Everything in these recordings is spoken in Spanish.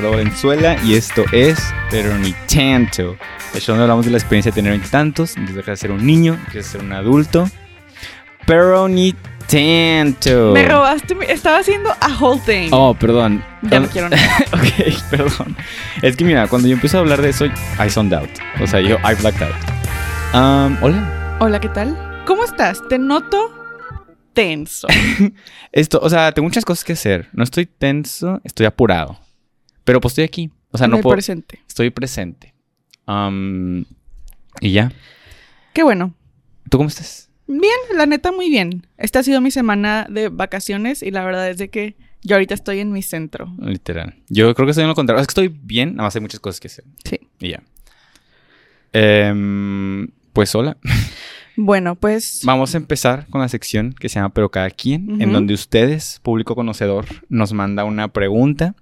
Valenzuela y esto es Pero ni tanto. El show donde hablamos de la experiencia de tener veintitantos, de dejar de ser un niño, de ser un adulto. Pero ni tanto. Me robaste, estaba haciendo a whole thing. Oh, perdón. ya no quiero nada. ok, perdón. Es que mira, cuando yo empiezo a hablar de eso, I zoned out. O sea, yo, I blacked out. Um, hola. Hola, ¿qué tal? ¿Cómo estás? Te noto tenso. Esto, o sea, tengo muchas cosas que hacer. No estoy tenso, estoy apurado. Pero pues estoy aquí. O sea, no puedo. presente. Estoy presente. Um, y ya. Qué bueno. ¿Tú cómo estás? Bien, la neta, muy bien. Esta ha sido mi semana de vacaciones y la verdad es de que yo ahorita estoy en mi centro. Literal. Yo creo que estoy en lo contrario. Es que estoy bien, nada más hay muchas cosas que hacer. Sí. Y ya. Em, pues hola. Bueno, pues Vamos a empezar con la sección que se llama Pero cada quien, en donde ustedes, público conocedor, nos manda una pregunta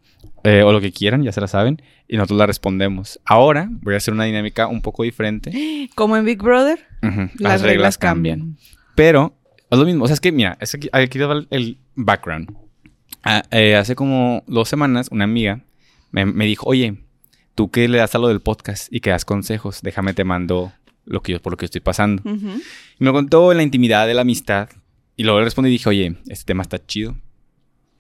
eh, o lo que quieran, ya se la saben, y nosotros la respondemos. Ahora voy a hacer una dinámica un poco diferente. como en Big Brother, Ujú, las, reglas cambian. Pero es lo mismo. O sea, es que, mira, es aquí, aquí te va el- background. Ah, eh, hace como dos semanas, una amiga me, me dijo, oye, tú que le das a lo del podcast y que das consejos, déjame te mando lo que yo, por lo que estoy pasando. Ujú. Y me contó en la intimidad de la amistad. Y luego le respondí y dije, oye, este tema está chido.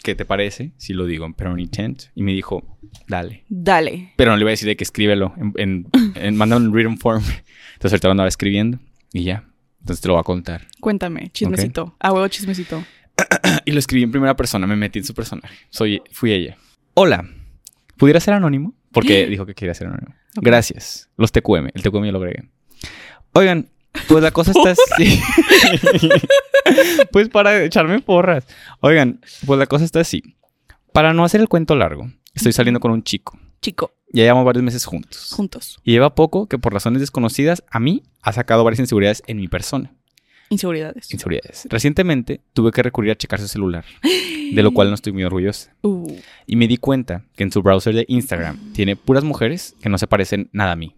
¿Qué te parece si lo digo en Pero Intent? Y me dijo, dale. Dale. Pero no le voy a decir de que escríbelo. En, en, en- manda un written form. Entonces ahorita lo andaba escribiendo. Y ya. Entonces te lo voy a contar. Cuéntame, chismecito. A huevo chismecito. Y lo escribí en primera persona. Me metí en su personaje. Soy, fui ella. Hola. ¿Pudiera ser anónimo? Porque dijo que quería ser anónimo. Gracias. Los TQM. El TQM yo lo agregué. Oigan, pues la cosa está así. pues para echarme porras. Oigan, pues la cosa está así. Para no hacer el cuento largo, estoy saliendo con un chico. Chico, Ya llevamos varios meses juntos. juntos. Y lleva poco que por razones desconocidas a mí ha sacado varias inseguridades en mi persona. Inseguridades. Inseguridades. Recientemente tuve que recurrir a checar su celular, de lo cual no estoy muy orgullosa. Uh, Y me di cuenta que en su browser de Instagram tiene puras mujeres que no se parecen nada a mí.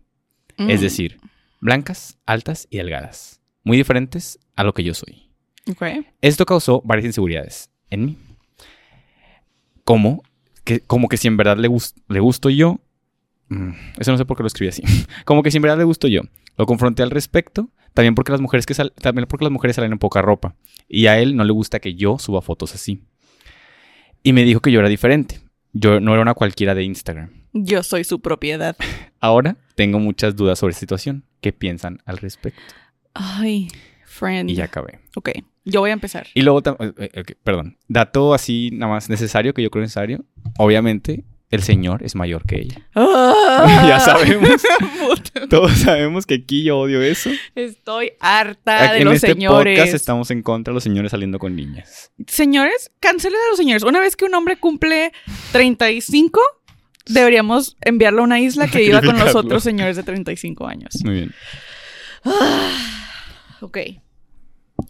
Es mm, decir, blancas, altas y delgadas. Muy diferentes a lo que yo soy. Esto causó varias inseguridades en mí. Como que, como que si en verdad le, gus- le gusto yo. mm, Eso no sé por qué lo escribí así. Como que si en verdad le gusto yo. Lo confronté al respecto. También porque las mujeres que sal- también porque las mujeres salen en poca ropa. Y a él no le gusta que yo suba fotos así. Y me dijo que yo era diferente. Yo no era una cualquiera de Instagram. Yo soy su propiedad. Ahora tengo muchas dudas sobre esta situación. ¿Qué piensan al respecto? Ay, friend. Y ya acabé. Ok, yo voy a empezar. Y luego, eh, eh, perdón, dato así nada más necesario que yo creo necesario. Obviamente, el señor es mayor que ella. Ya sabemos. Todos sabemos que aquí yo odio eso. Estoy harta Aquí de en los este señores. podcast estamos en contra de los señores saliendo con niñas. Señores, cancelen a los señores. Una vez que un hombre cumple 35, deberíamos enviarlo a una isla que viva con los otros señores de 35 años. Muy bien. Ok.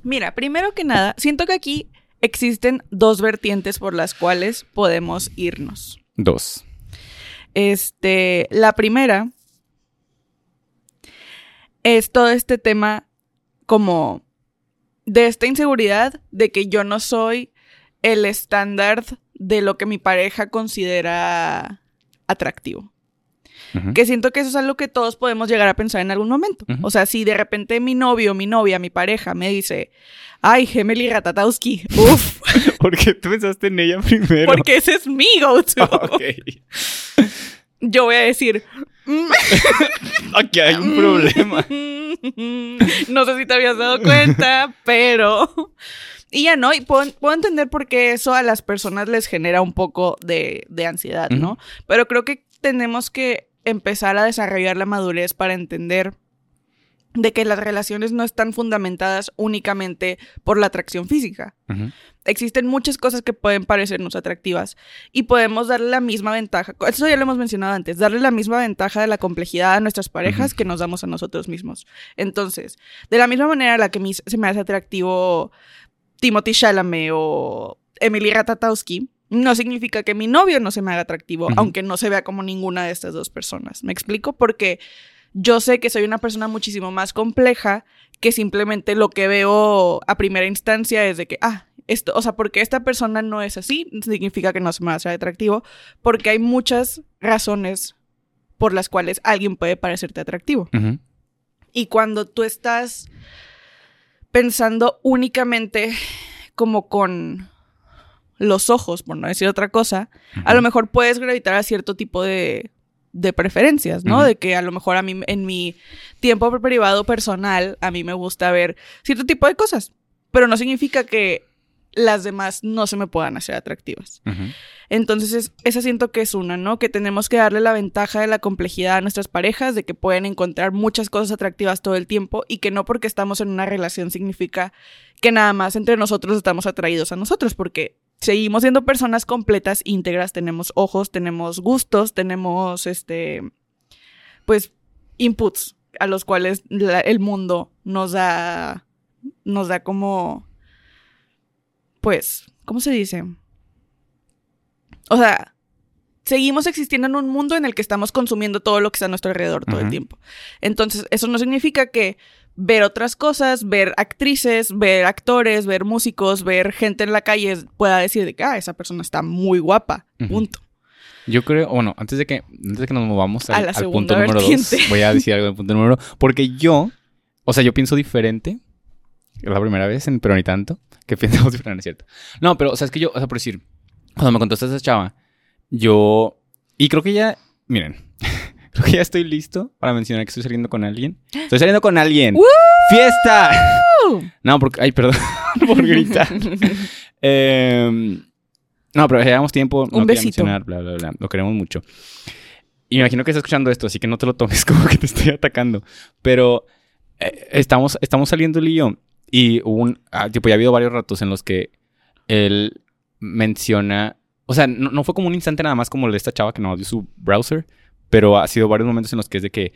Mira, primero que nada, siento que aquí existen dos vertientes por las cuales podemos irnos. Dos. Este, la primera es todo este tema como de esta inseguridad de que yo no soy el estándar de lo que mi pareja considera atractivo. Que siento que eso es algo que todos podemos llegar a pensar en algún momento. O sea, si de repente mi novio, mi novia, mi pareja me dice, ay, Gemeli Ratatowski, uff, ¿Por qué tú pensaste en ella primero? porque ese es mi go-to. ok. Yo voy a decir, "Mm, Aquí hay un problema. no sé si te habías dado cuenta, pero... Y ya no, y puedo, puedo entender por qué eso a las personas les genera un poco de, de ansiedad, ¿no? Pero creo que tenemos que empezar a desarrollar la madurez para entender de que las relaciones no están fundamentadas únicamente por la atracción física. Existen muchas cosas que pueden parecernos atractivas y podemos darle la misma ventaja, eso ya lo hemos mencionado antes, darle la misma ventaja de la complejidad a nuestras parejas que nos damos a nosotros mismos. Entonces, de la misma manera a la que se me hace atractivo Timothy Chalamet o Emily Ratatowski, no significa que mi novio no se me haga atractivo, aunque no se vea como ninguna de estas dos personas. ¿Me explico? Porque yo sé que soy una persona muchísimo más compleja que simplemente lo que veo a primera instancia es de que, ah, esto, o sea, porque esta persona no es así, significa que no se me va a hacer atractivo, porque hay muchas razones por las cuales alguien puede parecerte atractivo. Y cuando tú estás pensando únicamente como con los ojos, por no decir otra cosa, a lo mejor puedes gravitar a cierto tipo de, de preferencias, ¿no? De que a lo mejor a mí, en mi tiempo privado personal, a mí me gusta ver cierto tipo de cosas, pero no significa que las demás no se me puedan hacer atractivas. Entonces, es- esa siento que es una, ¿no? Que tenemos que darle la ventaja de la complejidad a nuestras parejas, de que pueden encontrar muchas cosas atractivas todo el tiempo y que no porque estamos en una relación significa que nada más entre nosotros estamos atraídos a nosotros, porque seguimos siendo personas completas, íntegras, tenemos ojos, tenemos gustos, tenemos, este, pues, inputs a los cuales la- el mundo nos da, nos da como, pues, ¿cómo se dice? O sea, seguimos existiendo en un mundo en el que estamos consumiendo todo lo que está a nuestro alrededor todo el tiempo. Entonces, eso no significa que ver otras cosas, ver actrices, ver actores, ver músicos, ver gente en la calle pueda decir de que, ah, esa persona está muy guapa, punto. Yo creo, bueno, antes de que, antes de que nos movamos A al, punto número dos, voy a decir algo del punto número dos, porque yo, o sea, yo pienso diferente. Es la primera vez, en- pero ni tanto, que pensamos diferente, ¿no es cierto? No, pero, o sea, es que yo, o sea, por decir, cuando me contaste esa chava, yo, y creo que ya, miren, creo que ya estoy listo para mencionar que estoy saliendo con alguien. Estoy saliendo con alguien. ¡Woo! ¡Fiesta! No, porque, ay, perdón por gritar. Em, no, pero llevamos tiempo. No Un quería besito. mencionar, bla, bla, bla. Lo queremos mucho. Y me imagino que estás escuchando esto, así que no te lo tomes como que te estoy atacando. Pero eh, estamos, estamos saliendo él y hubo un. ah, tipo, ya ha habido varios ratos en los que él menciona. O sea, no, no fue como un instante nada más como el de esta chava que nos dio su browser. Pero ha sido varios momentos en los que es de que.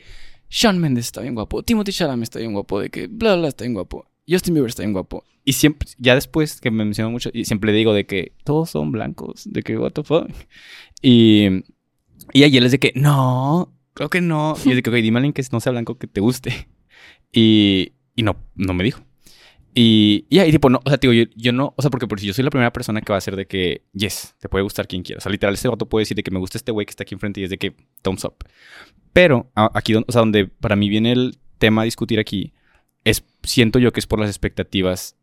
Sean Mendes está bien guapo. Timothy Chalamet está bien guapo. De que bla, bla, está bien guapo. Justin Bieber está bien guapo. Y siempre, ya después que me mencionó mucho, y siempre le digo de que todos son blancos, de que what the fuck. Y, y él es de que no, creo que no. Y es de que, ok, dime a alguien que no sea blanco que te guste. Y, y no, no me dijo. Y, y ahí, tipo, no, o sea, digo, yo, yo no, o sea, porque por si yo soy la primera persona que va a ser de que, yes, te puede gustar quien quiera. O sea, literal, este vato puede decir de que me gusta este güey que está aquí enfrente y es de que, thumbs up. Pero a- aquí, o sea, donde para mí viene el tema a discutir aquí, es, siento yo que es por las expectativas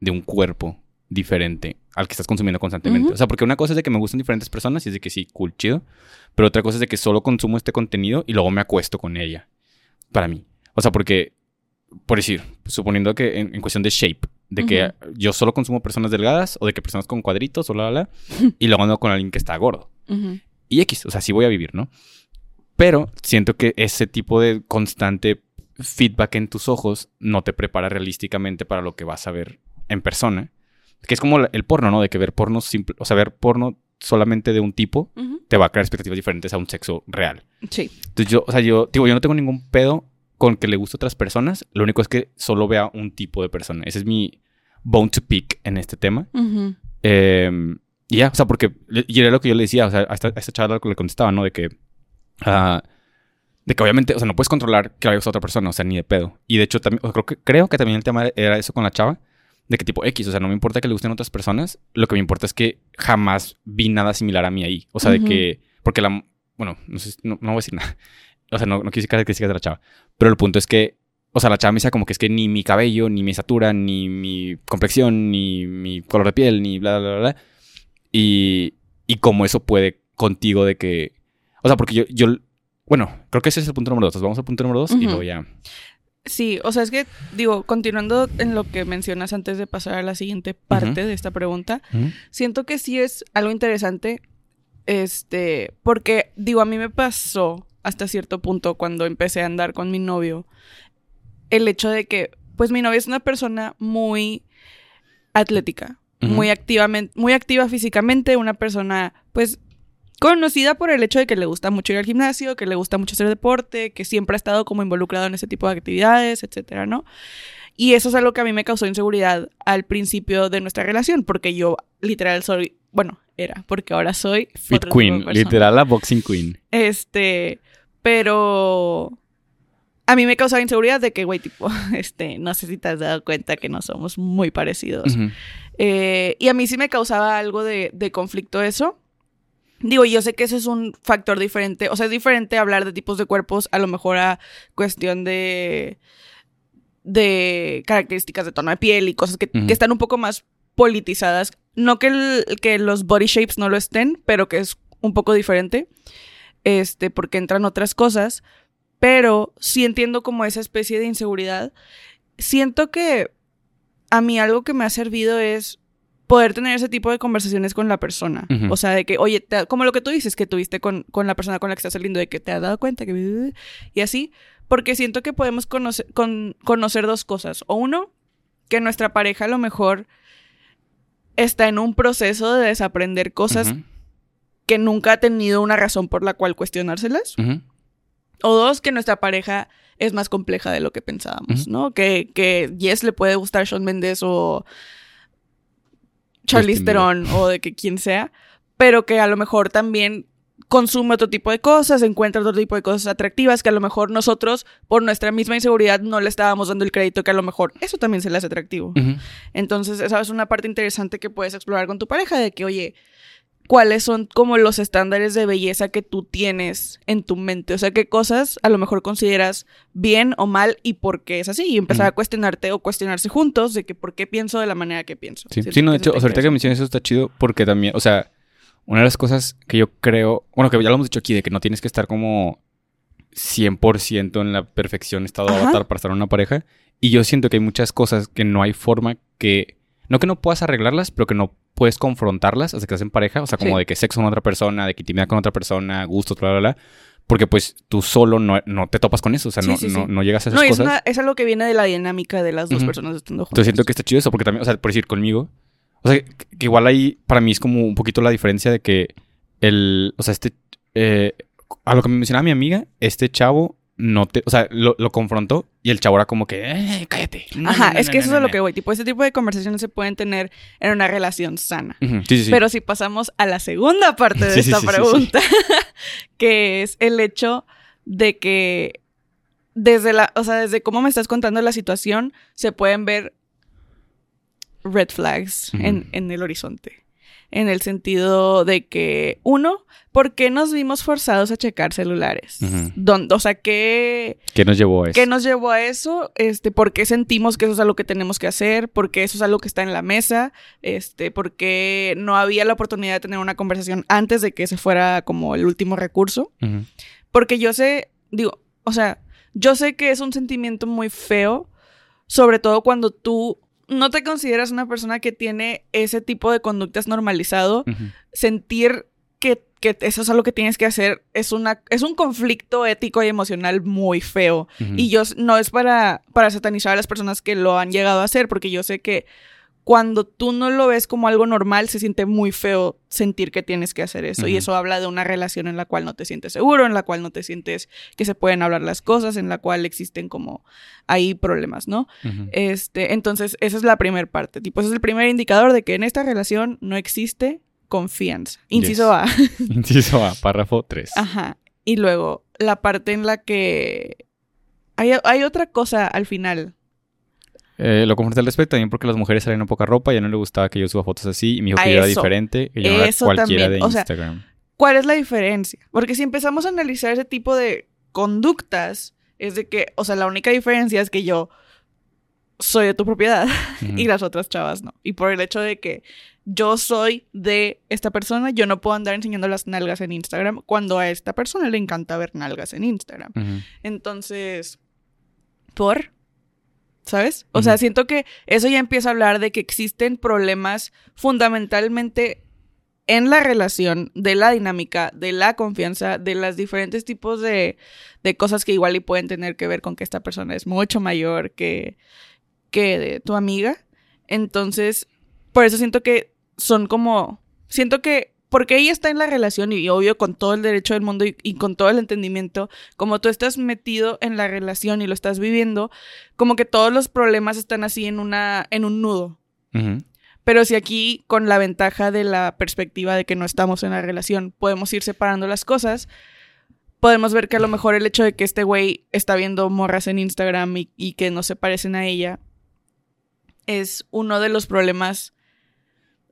de un cuerpo diferente al que estás consumiendo constantemente. Ujú. O sea, porque una cosa es de que me gustan diferentes personas y es de que sí, cool, chido. Pero otra cosa es de que solo consumo este contenido y luego me acuesto con ella. Para mí. O sea, porque, por decir, suponiendo que en, en cuestión de shape, de que Ujú. yo solo consumo personas delgadas o de que personas con cuadritos o la, la, la, y luego ando con alguien que está gordo. Ujú. Y X, o sea, sí voy a vivir, ¿no? Pero siento que ese tipo de constante feedback en tus ojos no te prepara realísticamente para lo que vas a ver en persona. Que es como el porno, ¿no? De que ver porno simple, o sea, ver porno solamente de un tipo Ujú. te va a crear expectativas diferentes a un sexo real. Sí. Entonces yo, o sea, yo, digo, yo no tengo ningún pedo con que le guste a otras personas. Lo único es que solo vea un tipo de persona. Ese es mi bone to pick en este tema. Ujú. Eh, y ya, o sea, porque, y era lo que yo le decía, o sea, a esta, a esta que le contestaba, ¿no? De que, ah, de que obviamente, o sea, no puedes controlar que le guste a otra persona, o sea, ni de pedo. Y de hecho, también, o sea, creo, que, creo que también el tema era eso con la chava, de que tipo X, o sea, no me importa que le gusten otras personas, lo que me importa es que jamás vi nada similar a mí ahí. O sea, Ujú. de que, porque la, bueno, no sé, no, no voy a decir nada. O sea, no, no decir características de la chava. Pero el punto es que, o sea, la chava me decía como que es que ni mi cabello, ni mi estatura, ni mi complexión, ni mi color de piel, ni bla, bla, bla, bla. Y, y cómo eso puede contigo de que... O sea, porque yo, yo... Bueno, creo que ese es el punto número dos. Entonces vamos al punto número dos y luego ya... Sí, o sea, es que, digo, continuando en lo que mencionas antes de pasar a la siguiente parte de esta pregunta, siento que sí es algo interesante, este, porque, digo, a mí me pasó hasta cierto punto cuando empecé a andar con mi novio, el hecho de que, pues mi novia es una persona muy atlética, muy activamente, muy activa físicamente, una persona, pues, conocida por el hecho de que le gusta mucho ir al gimnasio, que le gusta mucho hacer deporte, que siempre ha estado como involucrado en ese tipo de actividades, etcétera, ¿no? Y eso es algo que a mí me causó inseguridad al principio de nuestra relación, porque yo literal soy, bueno, era, porque ahora soy Fit Queen, literal la boxing queen. Este, pero a mí me causaba inseguridad de que, güey, tipo, este, no sé si te has dado cuenta que no somos muy parecidos. Eh, y a mí sí me causaba algo de, de conflicto eso. Digo, yo sé que ese es un factor diferente. O sea, es diferente hablar de tipos de cuerpos a lo mejor a cuestión de. de características de tono de piel y cosas que están un poco más politizadas. No que, el- que los body shapes no lo estén, pero que es un poco diferente. Este, porque entran otras cosas. Pero sí entiendo como esa especie de inseguridad. Siento que a mí algo que me ha servido es poder tener ese tipo de conversaciones con la persona. O sea, de que, oye, te- como lo que tú dices que tuviste con, con la persona con la que estás saliendo, de que te has dado cuenta que... Y así, porque siento que podemos conocer, con- conocer dos cosas. O uno, que nuestra pareja a lo mejor está en un proceso de desaprender cosas que nunca ha tenido una razón por la cual cuestionárselas. O dos, que nuestra pareja es más compleja de lo que pensábamos. ¿no? Que, que Yes le puede gustar Shawn Mendes o Charlize. Theron o de que quien sea, pero que a lo mejor también consume otro tipo de cosas, encuentra otro tipo de cosas atractivas que a lo mejor nosotros, por nuestra misma inseguridad, no le estábamos dando el crédito que a lo mejor eso también se le hace atractivo. Entonces, esa es una parte interesante que puedes explorar con tu pareja de que, oye, ¿cuáles son como los estándares de belleza que tú tienes en tu mente? O sea, qué cosas a lo mejor consideras bien o mal y por qué es así. Y empezar a Ujú. cuestionarte o cuestionarse juntos de que por qué pienso de la manera que pienso. Sí, sí, no, de hecho, o sea, ahorita que mencionas eso está chido porque también, o sea, una de las cosas que yo creo, bueno, que ya lo hemos dicho aquí, de que no tienes que estar como 100% en la perfección estado de Ajá. avatar para estar en una pareja. Y yo siento que hay muchas cosas que no hay forma que, no que no puedas arreglarlas, pero que no puedes confrontarlas hasta que estás en pareja. O sea, como Sí. de que sexo con otra persona, de que intimidad con otra persona, gustos, bla, bla, bla. Porque pues tú solo no, no te topas con eso. O sea, Sí, no, sí, no, llegas a esas No, es, cosas. una- es algo que viene de la dinámica de las dos personas estando juntas. Entonces siento que está chido eso, porque también, o sea, por decir conmigo, o sea, que, que igual ahí para mí es como un poquito la diferencia de que el, o sea, este, eh, a lo que me mencionaba mi amiga, este chavo no te, o sea, lo, lo confrontó y el chavo era como que, eh, cállate. No, Ajá, no, no, es que eso es lo que voy. Tipo, este tipo de conversaciones se pueden tener en una relación sana. Sí, sí, sí. Pero si pasamos a la segunda parte de esta pregunta, que es el hecho de que desde la, o sea, desde cómo me estás contando la situación, se pueden ver red flags en, en el horizonte. En el sentido de que, uno, ¿por qué nos vimos forzados a checar celulares? Don- o sea, ¿qué, ¿Qué nos llevó a eso? ¿Qué nos llevó a eso? Este, ¿Por qué sentimos que eso es algo que tenemos que hacer? ¿Por qué eso es algo que está en la mesa? Este, ¿Por qué no había la oportunidad de tener una conversación antes de que ese fuera como el último recurso? Porque yo sé, digo, o sea, yo sé que es un sentimiento muy feo, sobre todo cuando tú no te consideras una persona que tiene ese tipo de conductas normalizado sentir que, que eso es algo que tienes que hacer es, una, es un conflicto ético y emocional muy feo. Y yo no es para, para satanizar a las personas que lo han llegado a hacer, porque yo sé que cuando tú no lo ves como algo normal, se siente muy feo sentir que tienes que hacer eso. Y eso habla de una relación en la cual no te sientes seguro, en la cual no te sientes que se pueden hablar las cosas, en la cual existen como ahí problemas, ¿no? Este, entonces, esa es la primera parte. Tipo, ese es el primer indicador de que en esta relación no existe confianza. Inciso A. Inciso A, párrafo 3. Ajá. Y luego, la parte en la que. Hay, hay otra cosa al final. Eh, lo confronté al respecto también porque las mujeres salen en poca ropa y a él no le gustaba que yo suba fotos así y me dijo A que era diferente, que yo no era cualquiera también, de o sea, Instagram. ¿Cuál es la diferencia? Porque si empezamos a analizar ese tipo de conductas, es de que, o sea, la única diferencia es que yo soy de tu propiedad y las otras chavas no. Y por el hecho de que yo soy de esta persona, yo no puedo andar enseñando las nalgas en Instagram cuando a esta persona le encanta ver nalgas en Instagram. Entonces, ¿por? ¿Sabes? O sea, siento que eso ya empieza a hablar de que existen problemas fundamentalmente en la relación, de la dinámica, de la confianza, de los diferentes tipos de, de cosas que igual y pueden tener que ver con que esta persona es mucho mayor que, que de tu amiga. Entonces, por eso siento que son como, siento que porque ella está en la relación y, y obvio con todo el derecho del mundo y, y con todo el entendimiento, como tú estás metido en la relación y lo estás viviendo, como que todos los problemas están así en una en un nudo. Pero si aquí con la ventaja de la perspectiva de que no estamos en la relación, podemos ir separando las cosas, podemos ver que a lo mejor el hecho de que este güey está viendo morras en Instagram y, y que no se parecen a ella es uno de los problemas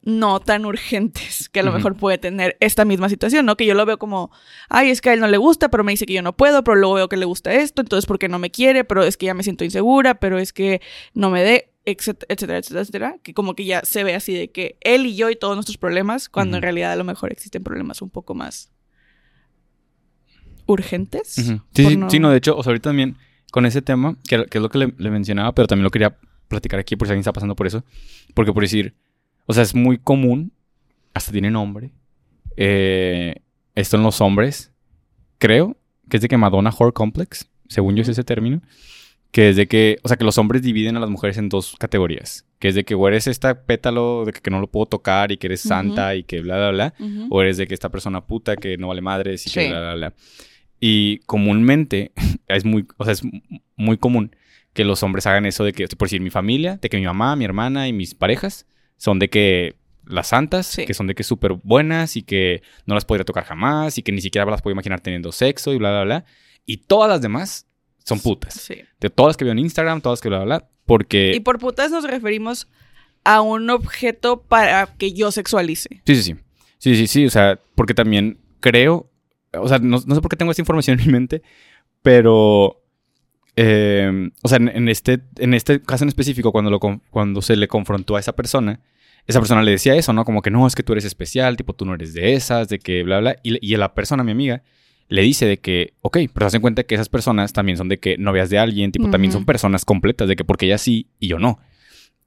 no tan urgentes que a lo mejor puede tener esta misma situación, ¿no? Que yo lo veo como, ay, es que a él no le gusta, pero me dice que yo no puedo, pero luego veo que le gusta esto, entonces ¿por qué no me quiere? Pero es que ya me siento insegura, pero es que no me dé, etcétera, etcétera, etcétera, etcétera. Que como que ya se ve así de que él y yo y todos nuestros problemas, cuando en realidad a lo mejor existen problemas un poco más urgentes. Ujú. Sí, por sí, sí, no, de hecho, o sea, ahorita también con ese tema, que, que es lo que le, le mencionaba, pero también lo quería platicar aquí por si alguien está pasando por eso. Porque por decir, o sea, es muy común, hasta tiene nombre, eh, esto en los hombres, creo, que es de que Madonna Horror Complex, según yo es ese término, que es de que, o sea, que los hombres dividen a las mujeres en dos categorías, que es de que o eres esta pétalo de que, que no lo puedo tocar y que eres santa y que bla, bla, bla, o eres de que esta persona puta que no vale madres y que bla, bla, bla. Y comúnmente es muy, o sea, es muy común que los hombres hagan eso de que, por decir, mi familia, de que mi mamá, mi hermana y mis parejas son de que las santas, Sí. que son de que súper buenas y que no las podría tocar jamás y que ni siquiera las puedo imaginar teniendo sexo y bla, bla, bla. Y todas las demás son putas. Sí. De todas las que veo en Instagram, todas las que bla, bla, bla. Porque... Y por putas nos referimos a un objeto para que yo sexualice. Sí, sí, sí. Sí, sí, sí. O sea, porque también creo. O sea, no, no sé por qué tengo esta información en mi mente, pero. Eh, o sea, en, en este, en este caso en específico, cuando, lo, cuando se le confrontó a esa persona, esa persona le decía eso, ¿no? Como que no, es que tú eres especial, tipo, tú no eres de esas, de que bla, bla. Y, y la persona, mi amiga, le dice de que, ok, pero se hacen cuenta que esas personas también son de que novias de alguien, tipo, también son personas completas, de que porque ella sí y yo no.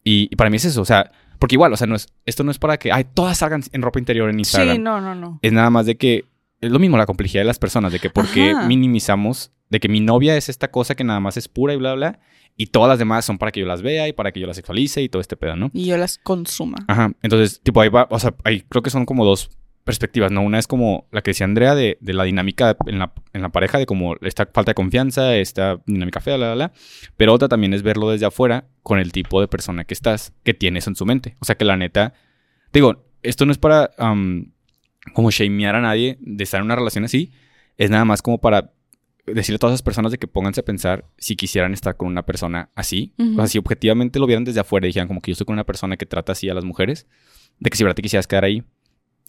Y, y para mí es eso, o sea, porque igual, o sea, no es, esto no es para que, ay, todas salgan en ropa interior en Instagram. Sí, no, no, no. Es nada más de que, es lo mismo la complejidad de las personas, de que por qué Ajá. minimizamos, de que mi novia es esta cosa que nada más es pura y bla, bla, y todas las demás son para que yo las vea y para que yo las sexualice y todo este pedo, ¿no? Y yo las consuma. Ajá, entonces, tipo, ahí va, o sea, ahí creo que son como dos perspectivas, ¿no? Una es como la que decía Andrea de, de la dinámica en la, en la pareja, de como esta falta de confianza, esta dinámica fea, bla, bla, bla. Pero otra también es verlo desde afuera con el tipo de persona que estás, que tienes en su mente. O sea, que la neta, digo, esto no es para como shamear a nadie de estar en una relación así, es nada más como para decirle a todas esas personas de que pónganse a pensar si quisieran estar con una persona así. O sea, si objetivamente lo vieran desde afuera y dijeran como que yo estoy con una persona que trata así a las mujeres, de que si verdad te quisieras quedar ahí.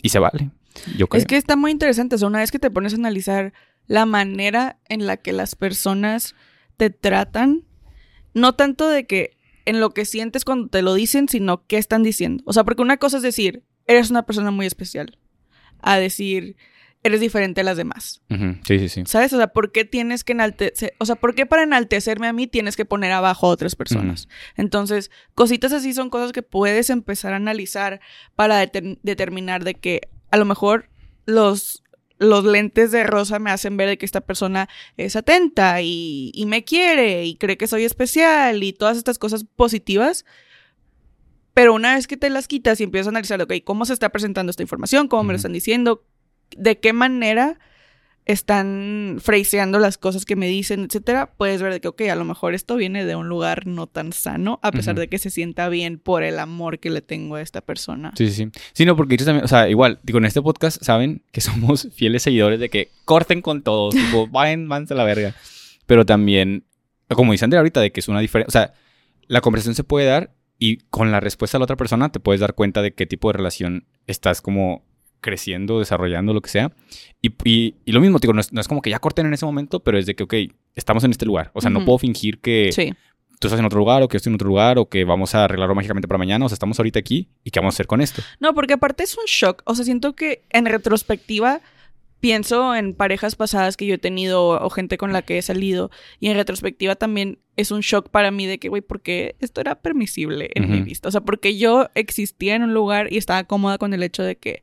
Y se vale. Yo creo. Es que está muy interesante. O sea, una vez que te pones a analizar la manera en la que las personas te tratan, no tanto de que en lo que sientes cuando te lo dicen, sino qué están diciendo. O sea, porque una cosa es decir, eres una persona muy especial, a decir, eres diferente a las demás. Sí, sí, sí. ¿Sabes? O sea, ¿por qué tienes que enaltecer? O sea, ¿por qué para enaltecerme a mí tienes que poner abajo a otras personas? Entonces, cositas así son cosas que puedes empezar a analizar para deter- determinar de que a lo mejor los, los lentes de rosa me hacen ver de que esta persona es atenta y, y me quiere y cree que soy especial y todas estas cosas positivas. Pero una vez que te las quitas y empiezas a analizar, ok, ¿cómo se está presentando esta información? ¿Cómo me lo están diciendo? ¿De qué manera están phraseando las cosas que me dicen, etcétera? Puedes ver de que, ok, a lo mejor esto viene de un lugar no tan sano, a pesar de que se sienta bien por el amor que le tengo a esta persona. Sí, sí, sí. Sí, no, porque ellos también, o sea, igual, digo, en este podcast saben que somos fieles seguidores de que corten con todos, tipo, vayan, váyanse a la verga. Pero también, como dice Andrea ahorita, de que es una diferencia, o sea, la conversación se puede dar y con la respuesta de la otra persona te puedes dar cuenta de qué tipo de relación estás como creciendo, desarrollando, lo que sea. Y, y- y lo mismo, digo, no es, no es como que ya corten en ese momento, pero es de que, ok, estamos en este lugar. O sea, no puedo fingir que Sí. tú estás en otro lugar o que yo estoy en otro lugar o que vamos a arreglarlo mágicamente para mañana. O sea, estamos ahorita aquí y qué vamos a hacer con esto. No, porque aparte es un shock. O sea, siento que en retrospectiva pienso en parejas pasadas que yo he tenido o gente con la que he salido y en retrospectiva también es un shock para mí de que, güey, ¿por qué esto era permisible en mi vista? O sea, porque yo existía en un lugar y estaba cómoda con el hecho de que...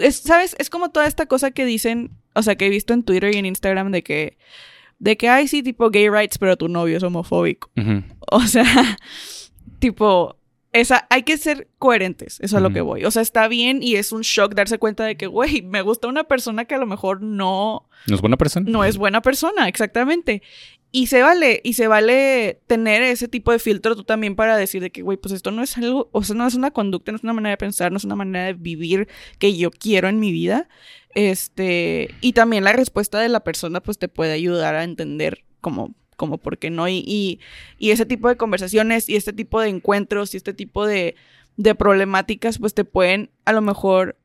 Es, ¿Sabes? Es como toda esta cosa que dicen, o sea, que he visto en Twitter y en Instagram de que... De que, ay, sí, tipo gay rights, pero tu novio es homofóbico. O sea, tipo, esa, hay que ser coherentes, eso es a lo que voy. O sea, está bien y es un shock darse cuenta de que, güey, me gusta una persona que a lo mejor no, ¿No es buena persona? no es buena persona, exactamente. Y se vale, y se vale tener ese tipo de filtro tú también para decir de que, güey, pues esto no es algo, o sea, no es una conducta, no es una manera de pensar, no es una manera de vivir que yo quiero en mi vida. Este, y también la respuesta de la persona, pues te puede ayudar a entender como, como por qué no. Y, y, y ese tipo de conversaciones y este tipo de encuentros y este tipo de, de problemáticas, pues te pueden a lo mejor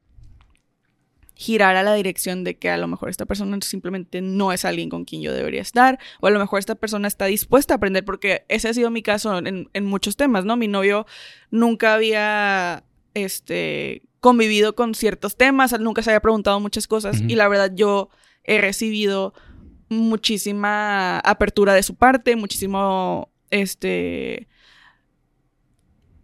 girar a la dirección de que a lo mejor esta persona simplemente no es alguien con quien yo debería estar, o a lo mejor esta persona está dispuesta a aprender, porque ese ha sido mi caso en, en muchos temas, ¿no? Mi novio nunca había, este, convivido con ciertos temas, nunca se había preguntado muchas cosas, y la verdad yo he recibido muchísima apertura de su parte, muchísimo, este,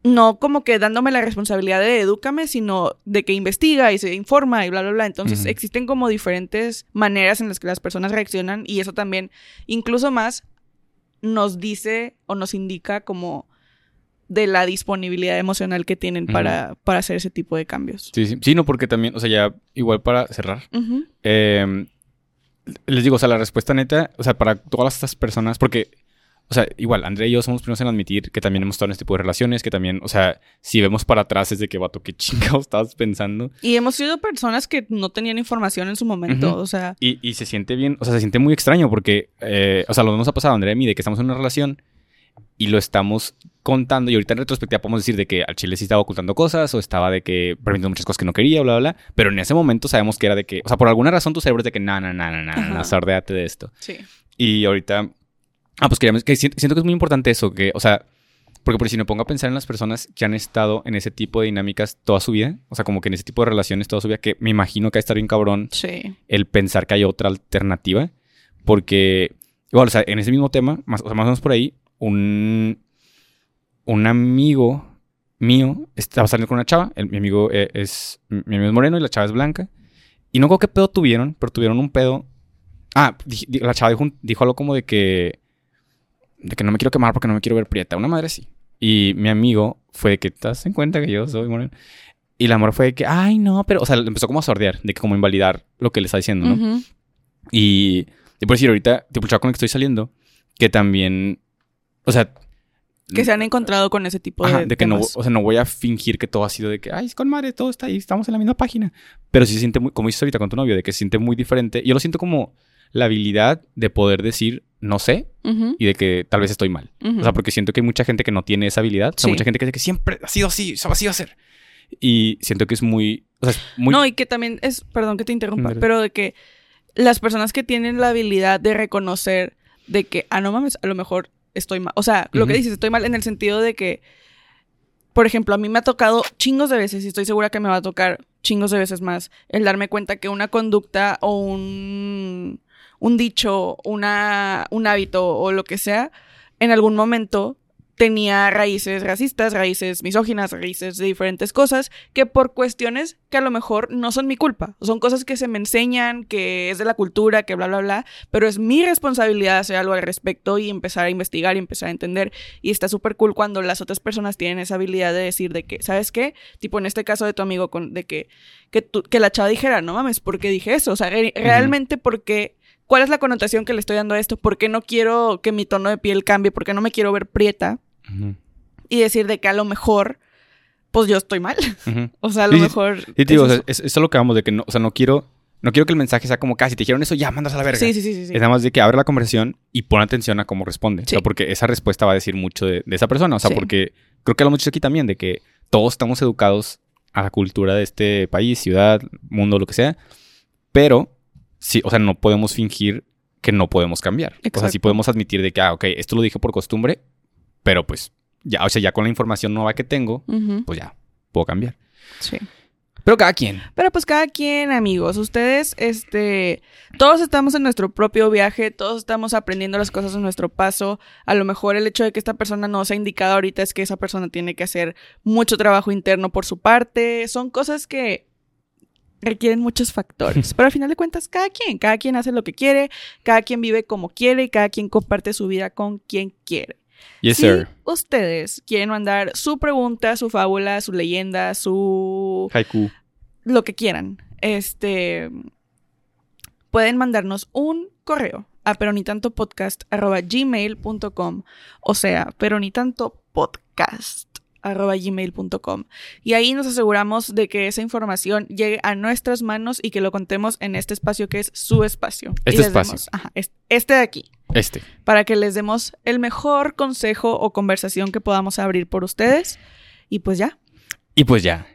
no como que dándome la responsabilidad de edúcame, sino de que investiga y se informa y bla, bla, bla. Entonces existen como diferentes maneras en las que las personas reaccionan y eso también, incluso más, nos dice o nos indica como de la disponibilidad emocional que tienen para, para hacer ese tipo de cambios. Sí, sí, sí, no, porque también, o sea, ya igual para cerrar, eh, les digo, o sea, la respuesta neta, o sea, para todas estas personas, porque, o sea, igual, Andrea y yo somos primeros en admitir que también hemos estado en este tipo de relaciones, que también, o sea, si vemos para atrás es de que, vato, qué chingados estabas pensando. Y hemos sido personas que no tenían información en su momento, o sea. Y, y, se siente bien, o sea, se siente muy extraño porque, eh, o sea, lo nos ha pasado, Andrea y a mí, de que estamos en una relación y lo estamos contando y ahorita en retrospectiva podemos decir de que al chile sí estaba ocultando cosas o estaba de que permitiendo muchas cosas que no quería, bla, bla, bla, pero en ese momento sabemos que era de que, o sea, por alguna razón tu cerebro es de que, no, no, no, no, no, no, sordéate de esto. Sí. Y ahorita, ah, pues queríamos, que siento, siento que es muy importante eso, que, o sea, porque por si me pongo a pensar en las personas que han estado en ese tipo de dinámicas toda su vida, o sea, como que en ese tipo de relaciones toda su vida, que me imagino que ha estar bien cabrón sí. el pensar que hay otra alternativa, porque, igual, o sea, en ese mismo tema, más, o sea, más o menos por ahí, un, un amigo mío estaba saliendo con una chava. mi amigo eh, es mi amigo es moreno y la chava es blanca. Y no creo qué pedo tuvieron, pero tuvieron un pedo. Ah, la chava dijo, dijo, algo como de que. De que no me quiero quemar porque no me quiero ver prieta. Una madre sí. Y mi amigo fue de que, ¿te das en cuenta que yo soy moreno? Y la amor fue de que, ay, no, pero. O sea, empezó como a sordear, de que como invalidar lo que le está diciendo, ¿no? Y, y por decir, ahorita, tipo, el con el que estoy saliendo, que también o sea... Que se han encontrado con ese tipo de... de que no, o sea, no voy a fingir que todo ha sido de que, ay, es con madre, todo está ahí, estamos en la misma página. Pero sí se siente muy, como dices ahorita con tu novio, de que se siente muy diferente. Yo lo siento como la habilidad de poder decir no sé y de que tal vez estoy mal. O sea, porque siento que hay mucha gente que no tiene esa habilidad. O sea, mucha gente que dice que siempre ha sido así, así va a ser. Y siento que es muy, o sea, es muy... No, y que también es, perdón que te interrumpa, pero de que las personas que tienen la habilidad de reconocer de que, ah, no mames, a lo mejor estoy mal. O sea, lo que dices, estoy mal en el sentido de que, por ejemplo, a mí me ha tocado chingos de veces y estoy segura que me va a tocar chingos de veces más el darme cuenta que una conducta o un, un dicho, una, un hábito o lo que sea, en algún momento tenía raíces racistas, raíces misóginas, raíces de diferentes cosas, que por cuestiones que a lo mejor no son mi culpa, son cosas que se me enseñan, que es de la cultura, que bla, bla, bla, pero es mi responsabilidad hacer algo al respecto y empezar a investigar y empezar a entender. Y está súper cool cuando las otras personas tienen esa habilidad de decir de que, ¿sabes qué? Tipo en este caso de tu amigo, con, de que, que, que la chava dijera, no mames, ¿por qué dije eso? O sea, realmente porque... ¿Cuál es la connotación que le estoy dando a esto? ¿Por qué no quiero que mi tono de piel cambie? ¿Por qué no me quiero ver prieta? Y decir de que a lo mejor, pues yo estoy mal. o sea, a lo mejor. Sí, te digo, es, es, lo que vamos de que no, o sea, no quiero. No quiero que el mensaje sea como casi te dijeron eso, ya mandas a la verga. Sí, sí, sí. sí, Es nada más de que abre la conversación y pon atención a cómo responde. O sea, porque esa respuesta va a decir mucho de, esa persona. O sea, porque creo que lo dicho aquí también, de que todos estamos educados a la cultura de este país, ciudad, mundo, lo que sea. Pero, sí, o sea, no podemos fingir que no podemos cambiar. O sea, sí podemos admitir de que, ah, ok, esto lo dije por costumbre, pero pues ya, o sea, ya con la información nueva que tengo, pues ya puedo cambiar. Sí. Pero cada quien. Pero pues cada quien, amigos. Ustedes, este, todos estamos en nuestro propio viaje, todos estamos aprendiendo las cosas en nuestro paso. A lo mejor el hecho de que esta persona no sea indicada ahorita es que esa persona tiene que hacer mucho trabajo interno por su parte. Son cosas que requieren muchos factores. Pero al final de cuentas, cada quien, cada quien hace lo que quiere, cada quien vive como quiere y cada quien comparte su vida con quien quiere. Yes, si sir. ustedes quieren mandar su pregunta, su fábula, su leyenda, su... Haiku. Lo que quieran. Este... Pueden mandarnos un correo a peronitantopodcast.gmail.com O sea, peronitantopodcast gmail.com y ahí nos aseguramos de que esa información llegue a nuestras manos y que lo contemos en este espacio que es su espacio. Este espacio. ajá, este de aquí. Este. Para que les demos el mejor consejo o conversación que podamos abrir por ustedes. Y pues ya. Y pues ya.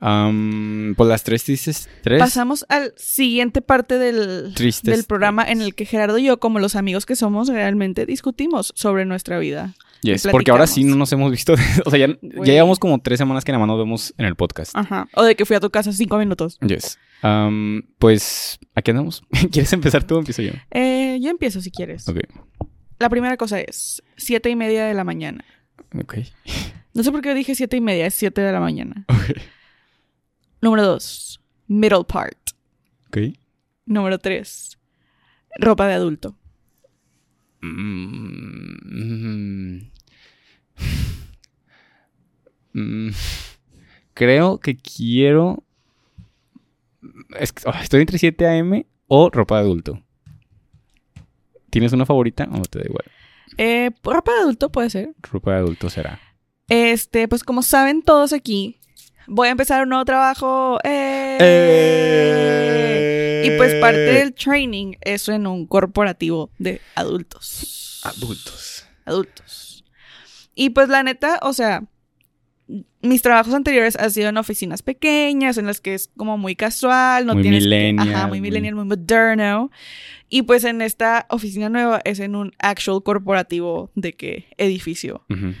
Am, pues las tres tristes. Tres Pasamos al siguiente parte del, tristes. del programa en el que Gerardo y yo, como los amigos que somos, realmente discutimos sobre nuestra vida. Yes, porque ahora sí no nos hemos visto. o sea, ya, llevamos como tres semanas que nada más nos vemos en el podcast. Ajá. O de que fui a tu casa cinco minutos. Yes. Am, pues, aquí andamos. ¿Quieres empezar tú o empiezo yo? Eh, yo empiezo si quieres. Ok. La primera cosa es siete y media de la mañana. Ok. No sé por qué dije siete y media, es siete de la mañana. Ok. Número dos, middle part. Ok. Número tres, ropa de adulto. Mm, mm, creo que quiero. es que- oh, estoy entre 7 AM o ropa de adulto. ¿Tienes una favorita o te da igual? Eh, ropa de adulto puede ser. Ropa de adulto será. Este, pues como saben todos aquí, voy a empezar un nuevo trabajo. ¡Eh! Eh. Y pues parte del training es en un corporativo de adultos. Adultos. Adultos. Y pues la neta, o sea, mis trabajos anteriores han sido en oficinas pequeñas, en las que es como muy casual, no Muy tienes que- ajá, muy millennial, muy moderno. Y pues en esta oficina nueva es en un actual corporativo de qué edificio. Ujú.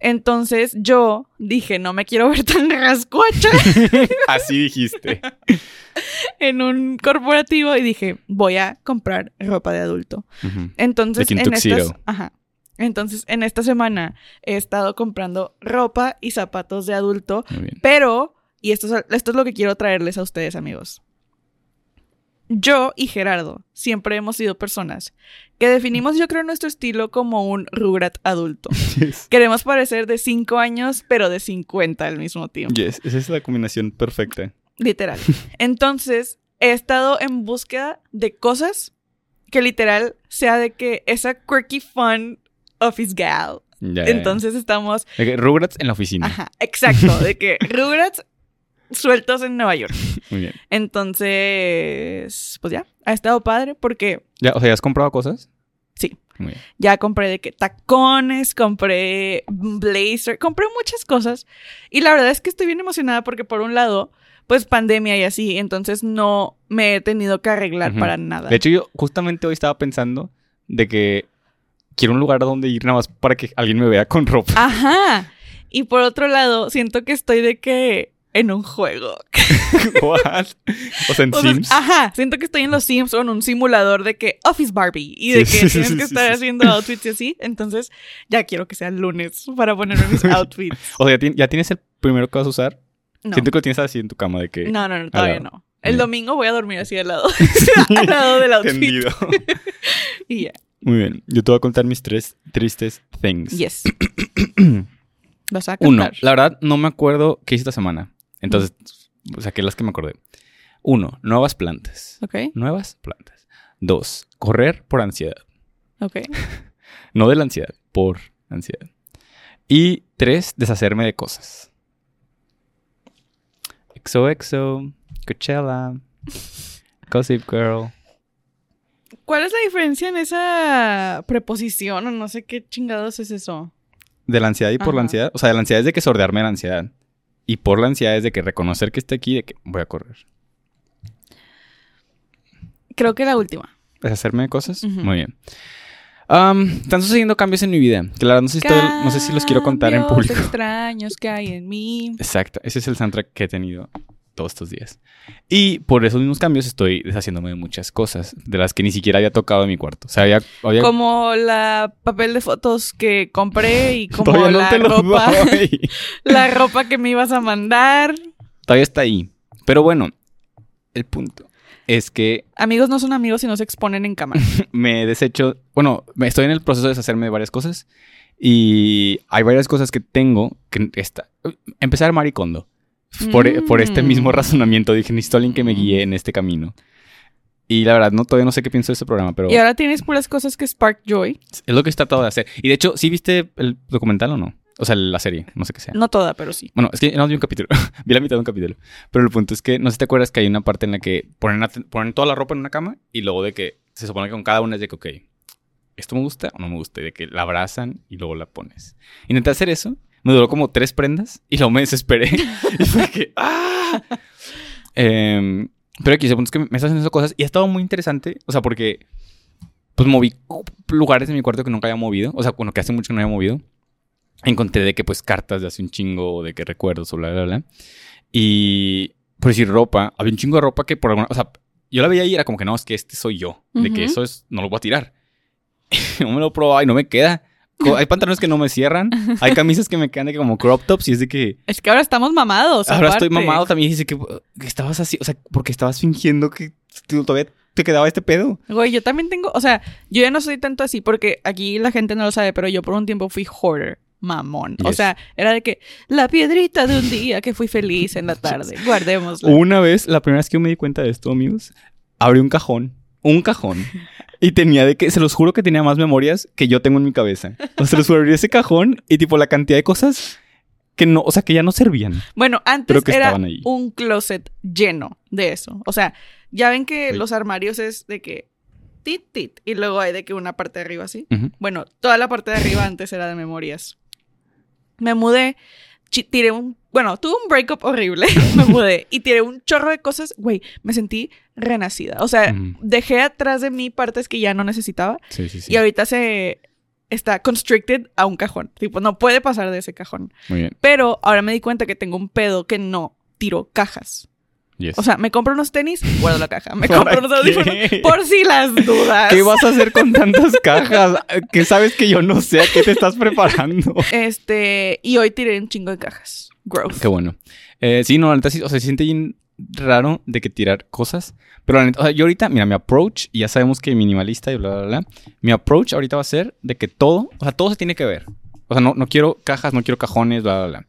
Entonces yo dije, no me quiero ver tan rascuacha Así dijiste. en un corporativo y dije, voy a comprar ropa de adulto. Entonces, en estas, ajá. Entonces, en esta semana he estado comprando ropa y zapatos de adulto, pero, y esto es, esto es lo que quiero traerles a ustedes, amigos. Yo y Gerardo siempre hemos sido personas que definimos, yo creo, nuestro estilo como un Rugrat adulto. Yes. Queremos parecer de 5 años, pero de 50 al mismo tiempo. Yes, esa es la combinación perfecta. Literal. Entonces, he estado en búsqueda de cosas que literal sea de que esa quirky fun office gal. Ya. Entonces estamos, De que Rugrats en la oficina. ajá, exacto, de que Rugrats sueltos en Nueva York. Muy bien. Entonces, pues ya, ha estado padre porque Ya, o sea, ¿ya has comprado cosas? Sí. Muy bien. ya compré de que tacones, compré blazer, compré muchas cosas y la verdad es que estoy bien emocionada porque por un lado, pues pandemia y así, entonces no me he tenido que arreglar para nada. De hecho, yo justamente hoy estaba pensando de que quiero un lugar a donde ir nada más para que alguien me vea con ropa. Ajá. Y por otro lado, siento que estoy de que en un juego. What? O sea, en O sea, Sims. ajá, siento que estoy en los Sims o en un simulador de que Office Barbie y de Sí, que sí, tienes sí, que estar haciendo outfits y así. Entonces, ya quiero que sea el lunes para ponerme mis outfits. O sea, ¿ya, ti- ya tienes el primero que vas a usar. No. Siento que lo tienes así en tu cama de que. No, no, no, todavía no. El domingo voy a dormir así al lado. al lado del outfit. Tendido. Y ya. Muy bien. Yo te voy a contar mis tres tristes things. Yes. Vas a Uno, la verdad no me acuerdo qué hice esta semana. Entonces, saqué las que me acordé. Uno, nuevas plantas. Ok, Nuevas plantas. Dos, correr por ansiedad. ok. No de la ansiedad, por ansiedad. Y tres, deshacerme de cosas. XOXO, Coachella, Gossip Girl. ¿Cuál es la diferencia en esa preposición o no sé qué chingados es eso? De la ansiedad y por la ansiedad. O sea, de la ansiedad es de que sordearme de la ansiedad. Y por la ansiedad es de que reconocer que está aquí y de que voy a correr. Creo que la última. Deshacerme de cosas. Muy bien. Están sucediendo cambios en mi vida. Verdad no sé si, estoy- no sé si los quiero contar en público. extraños que hay en mí. Exacto. Ese es el soundtrack que he tenido todos estos días. Y por esos mismos cambios estoy deshaciéndome de muchas cosas. De las que ni siquiera había tocado en mi cuarto. O sea, había... había- Como la papel de fotos que compré y como no la te lo ropa, la ropa que me ibas a mandar. Todavía está ahí. Pero bueno, el punto es que Amigos no son amigos si no se exponen en cámara. me desecho, bueno, me estoy en el proceso de deshacerme de varias cosas y hay varias cosas que tengo que está, empezar Maricondo. Por, por este Mm. mismo razonamiento dije, necesito alguien que me guíe en este camino. Y la verdad, no, todavía no sé qué pienso de este programa, pero Y ahora tienes puras cosas que spark joy. es lo que he tratado de hacer. Y de hecho, ¿sí viste el documental o no? O sea, la serie, no sé qué sea. No toda, pero sí. Bueno, es que no vi un capítulo. vi la mitad de un capítulo. Pero el punto es que, no sé si te acuerdas que hay una parte en la que ponen, ponen toda la ropa en una cama y luego de que se supone que con cada una es de que, ok, ¿esto me gusta o no me gusta? Y de que la abrazan y luego la pones. Intenté hacer eso, Me duró como tres prendas y luego me desesperé. y fue que, ¡ah! Em, pero aquí se es que me están haciendo cosas y ha estado muy interesante. O sea, porque pues moví lugares en mi cuarto que nunca había movido. O sea, bueno, que hace mucho que no había movido. Encontré de que pues cartas de hace un chingo, de que recuerdos o bla, bla, bla. Y por decir ropa, había un chingo de ropa que por alguna, o sea, yo la veía y era como que no, es que este soy yo, de que eso es, no lo voy a tirar. no me lo probaba y no me queda. Hay pantalones que no me cierran. Hay camisas que me quedan de que como crop tops y es de que. Es que ahora estamos mamados. Ahora estoy mamado también. Y dice que, que, estabas así, o sea, porque estabas fingiendo que todavía te quedaba este pedo. Güey, yo también tengo, o sea, yo ya no soy tanto así porque aquí la gente no lo sabe, pero yo por un tiempo fui hoarder mamón. O sea, era de que la piedrita de un día que fui feliz en la tarde, guardémosla. Una vez, la primera vez que yo me di cuenta de esto, amigos, abrí un cajón, un cajón, y tenía de que, se los juro que tenía más memorias que yo tengo en mi cabeza. O sea, se los abrí ese cajón y tipo la cantidad de cosas que no, o sea, que ya no servían. Bueno, antes era un closet lleno de eso. O sea, ya ven que los armarios es de que tit, tit, y luego hay de que una parte de arriba así. Bueno, toda la parte de arriba antes era de memorias me mudé, tiré un, bueno, tuve un breakup horrible, me mudé y tiré un chorro de cosas, güey, me sentí renacida. O sea, dejé atrás de mí partes que ya no necesitaba sí, sí, sí. y ahorita se está constricted a un cajón. Tipo, no puede pasar de ese cajón. Muy bien. Pero ahora me di cuenta que tengo un pedo que no tiro cajas. O sea, me compro unos tenis, guardo la caja. Me compro unos audífonos por si las dudas. ¿Qué vas a hacer con tantas cajas? Que sabes que yo no sé a qué te estás preparando. Este, y hoy tiré un chingo de cajas. Growth. Qué bueno. Eh, sí, no, la neta sí, o sea, se siente bien raro de que tirar cosas. Pero la neta, o sea, yo ahorita, mira, mi approach, y ya sabemos que minimalista y bla, bla, bla. Mi approach ahorita va a ser de que todo, o sea, todo se tiene que ver. O sea, no, no quiero cajas, no quiero cajones, bla, bla, bla.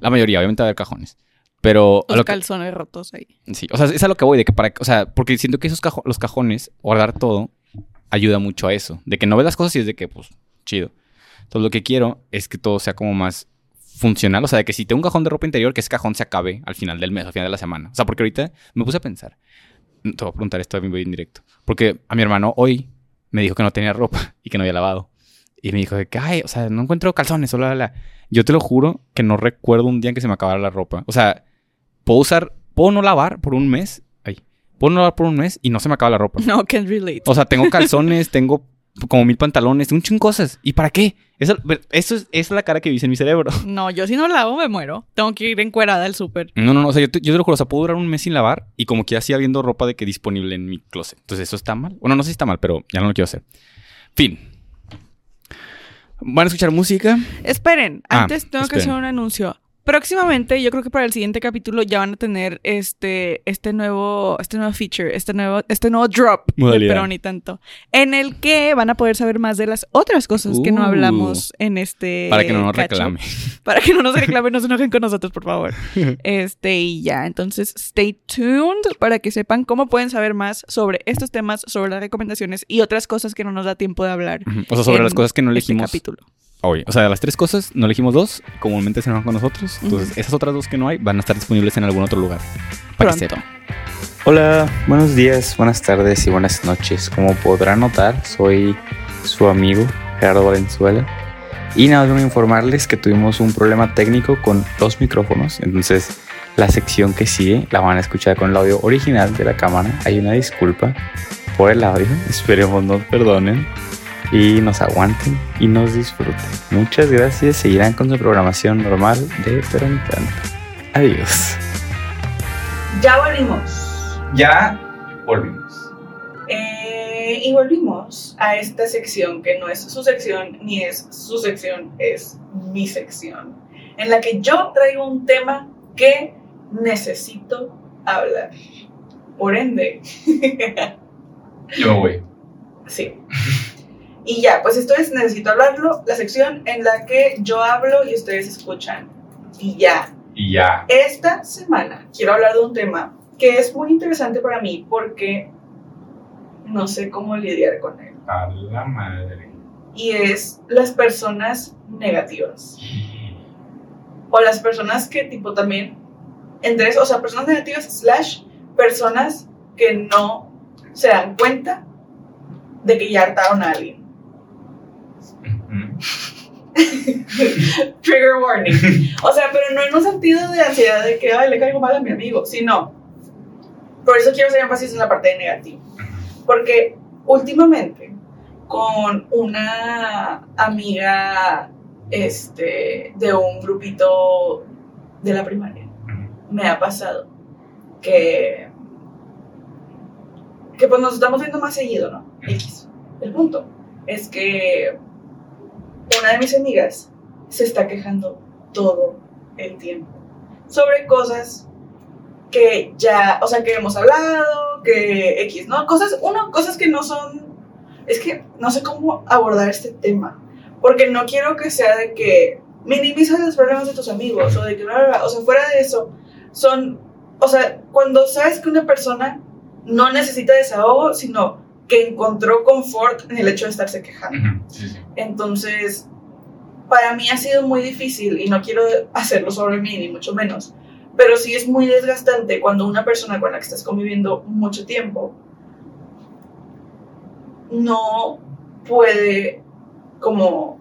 La mayoría, obviamente va a haber cajones. Pero. Los calzones rotos ahí. Sí, o sea, es a lo que voy, de que para. O sea, porque siento que esos los cajones, guardar todo, ayuda mucho a eso. De que no ves las cosas y es de que, pues, chido. Entonces, lo que quiero es que todo sea como más funcional. O sea, de que si tengo un cajón de ropa interior, que ese cajón se acabe al final del mes, al final de la semana. O sea, porque ahorita me puse a pensar. Te voy a preguntar esto a mi en directo. Porque a mi hermano hoy me dijo que no tenía ropa y que no había lavado. Y me dijo que, ay, o sea, no encuentro calzones, solo la, Yo te lo juro que no recuerdo un día en que se me acabara la ropa. O sea, puedo usar, puedo no lavar por un mes. Ay, puedo no lavar por un mes y no se me acaba la ropa. No, can't relate. O sea, tengo calzones, tengo como mil pantalones, un chingo cosas. ¿Y para qué? Eso es, esa es la cara que dice en mi cerebro. No, yo si no lavo me muero. Tengo que ir encuerada al súper. No, no, no. O sea, yo te, yo te, lo juro. O sea, puedo durar un mes sin lavar y como que sigue habiendo ropa de que disponible en mi closet. Entonces, ¿eso está mal? Bueno, no sé si está mal, pero ya no lo quiero hacer. Fin. ¿Van a escuchar música? Esperen. Ah, antes tengo que hacer un anuncio. Próximamente, yo creo que para el siguiente capítulo ya van a tener este, este nuevo, este nuevo feature, este nuevo, este nuevo drop pero ni tanto. En el que van a poder saber más de las otras cosas que no uh. hablamos en este. Para que no nos reclamen. Para que no nos reclamen, no se enojen con nosotros, por favor. Este, y ya. Entonces, stay tuned para que sepan cómo pueden saber más sobre estos temas, sobre las recomendaciones y otras cosas que no nos da tiempo de hablar. O sea, sobre las cosas que no este elegimos. capítulo. Oye, o sea, de las tres cosas, no elegimos dos, comúnmente se van con nosotros. Entonces, esas otras dos que no hay van a estar disponibles en algún otro lugar. Para que Hola, buenos días, buenas tardes y buenas noches. Como podrán notar, soy su amigo Gerardo Valenzuela. Y nada, más a informarles que tuvimos un problema técnico con los micrófonos. Entonces, la sección que sigue la van a escuchar con el audio original de la cámara. Hay una disculpa por el audio. Esperemos nos perdonen y nos aguanten y nos disfruten. Muchas gracias. Seguirán con su programación normal de Pero Adiós. Ya volvimos. Ya volvimos. Eh, y volvimos a esta sección que no es su sección ni es su sección, es mi sección. En la que yo traigo un tema que necesito hablar. Por ende. yo voy. Sí. Y ya, pues esto es Necesito hablarlo, la sección en la que yo hablo y ustedes escuchan. Y ya. Y ya. Esta semana quiero hablar de un tema que es muy interesante para mí porque no sé cómo lidiar con él. A la madre. Y es las personas negativas. O las personas que tipo también, entre eso, o sea, personas negativas slash personas que no se dan cuenta de que ya hartaron a alguien. Trigger warning. O sea, pero no en un sentido de ansiedad de que, ay, le caigo mal a mi amigo, sino. Por eso quiero hacer énfasis en la parte de negativo. Porque últimamente, con una amiga este, de un grupito de la primaria, me ha pasado que, que pues nos estamos viendo más seguido, ¿no? X. El punto es que una de mis amigas se está quejando todo el tiempo sobre cosas que ya, o sea, que hemos hablado, que X, ¿no? Cosas, uno, cosas que no son, es que no sé cómo abordar este tema, porque no quiero que sea de que minimizas los problemas de tus amigos o de que, o sea, fuera de eso, son, o sea, cuando sabes que una persona no necesita desahogo, sino que encontró confort en el hecho de estarse quejando. Entonces, para mí ha sido muy difícil y no quiero hacerlo sobre mí, ni mucho menos, pero sí es muy desgastante cuando una persona con la que estás conviviendo mucho tiempo no puede como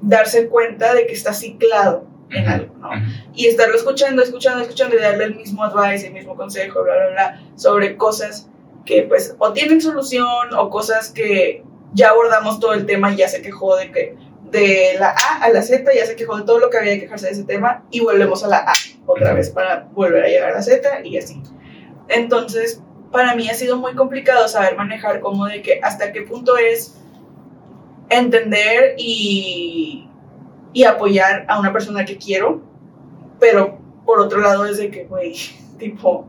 darse cuenta de que está ciclado en algo, ¿no? Y estarlo escuchando, escuchando, escuchando y darle el mismo advice, el mismo consejo, bla, bla, bla, sobre cosas que pues o tienen solución o cosas que ya abordamos todo el tema y ya se quejó de que de la A a la Z ya se quejó de todo lo que había que quejarse de ese tema y volvemos a la A otra vez para volver a llegar a la Z y así. Entonces, para mí ha sido muy complicado saber manejar como de que hasta qué punto es entender y, y apoyar a una persona que quiero, pero por otro lado es de que, güey, tipo,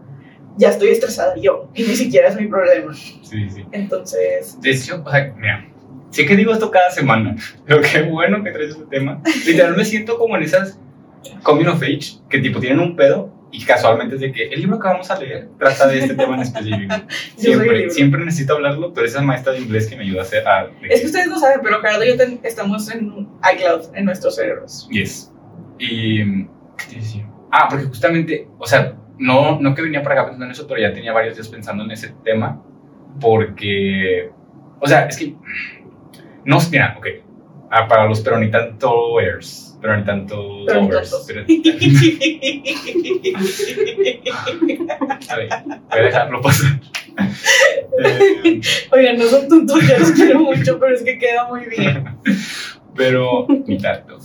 ya estoy estresada yo y ni siquiera es mi problema. Sí, sí. Entonces... De hecho, o sea, mira, sé que digo esto cada semana, pero qué bueno que traes este tema. Literal me siento como en esas coming of age que tipo tienen un pedo y casualmente es de que el libro que vamos a leer trata de este tema en específico. siempre, siempre necesito hablarlo, pero esa maestra de inglés que me ayuda a hacer... es que ustedes no saben, pero Gerardo y yo estamos en iCloud, en nuestros cerebros. Yes. Y... ¿Qué te decía? Ah, porque justamente, o sea, no, no que venía para acá pensando en eso, pero ya tenía varios días pensando en ese tema, porque... O sea, es que... No, mira, ok. Ah, para los peronitantoers pero ni tanto dovers. Pero... a ver, voy a dejarlo pasar. Eh, Oigan, no son tontos, ya los quiero mucho, pero es que queda muy bien. pero ni tanto.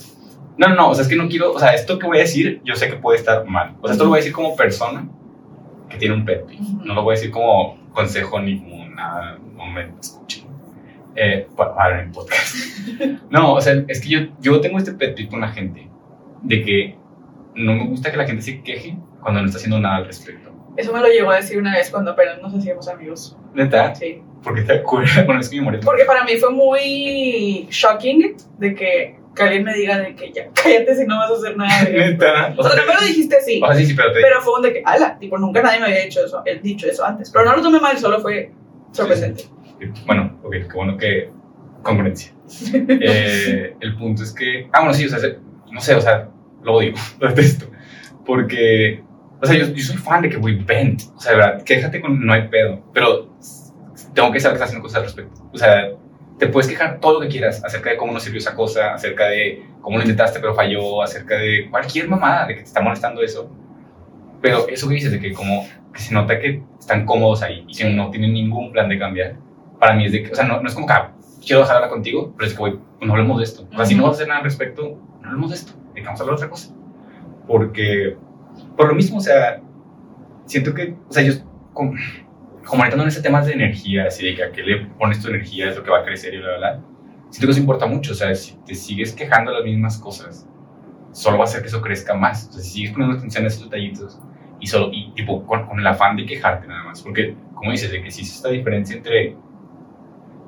No, no, no, o sea, es que no quiero, o sea, esto que voy a decir, yo sé que puede estar mal. O sea, esto lo voy a decir como persona que tiene un pet No lo voy a decir como consejo ni como nada, no me escuchen eh, para, el podcast. No, o sea, es que yo, yo tengo este pet con la gente de que no me gusta que la gente se queje cuando no está haciendo nada al respecto. Eso me lo llegó a decir una vez cuando apenas nos hacíamos amigos. ¿Neta? Sí. ¿Por qué te acuerdas? Bueno, es que me Porque para mí fue muy shocking de que, que, alguien me diga de que ya cállate si no vas a hacer nada. ¿Neta? O sea, lo dijiste así. O sea, sí, sí, pero te... Pero fue un de que, ala, tipo, nunca nadie me había dicho eso, dicho eso antes. Pero no lo tomé mal, solo fue sorprendente. Bueno, ok, qué bueno que congruencia. Eh, el punto es que, ah, bueno, sí, o sea, no sé, o sea, lo odio, lo detesto, porque, o sea, yo, yo soy fan de que, güey, vent, o sea, verdad, quéjate con no hay pedo, pero tengo que saber que estás haciendo cosas al respecto, o sea, te puedes quejar todo lo que quieras acerca de cómo no sirvió esa cosa, acerca de cómo lo intentaste pero falló, acerca de cualquier mamada de que te está molestando eso, pero eso que dices de que como que se nota que están cómodos ahí y que no tienen ningún plan de cambiar, para mí es de que, o sea, no, no es como que ah, quiero dejar hablar contigo, pero es que, güey, pues no hablemos de esto. O sea, si no vas a hacer nada al respecto, no hablemos de esto, dejamos hablar de otra cosa. Porque, por lo mismo, o sea, siento que, o sea, yo, como ahorita en ese tema de energía, así de que a qué le pones tu energía es lo que va a crecer y bla, bla, bla, siento que eso importa mucho. O sea, si te sigues quejando las mismas cosas, solo va a hacer que eso crezca más. O sea, si sigues poniendo atención a esos detallitos y solo, y tipo, con, con el afán de quejarte nada más. Porque, como dices, de que si es esta diferencia entre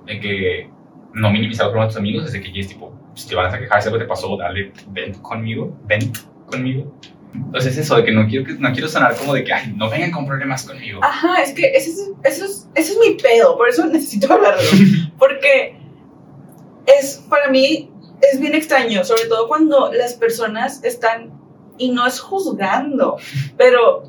de que no minimizar los problemas de tus amigos, desde que ya es tipo, si te van a quejar, si algo te pasó, dale, ven conmigo, ven conmigo. Entonces eso, de que no quiero, no quiero sonar como de que, ay, no vengan con problemas conmigo. Ajá, es que ese es, eso es, ese es mi pedo, por eso necesito hablarlo. Porque es, para mí, es bien extraño, sobre todo cuando las personas están, y no es juzgando, pero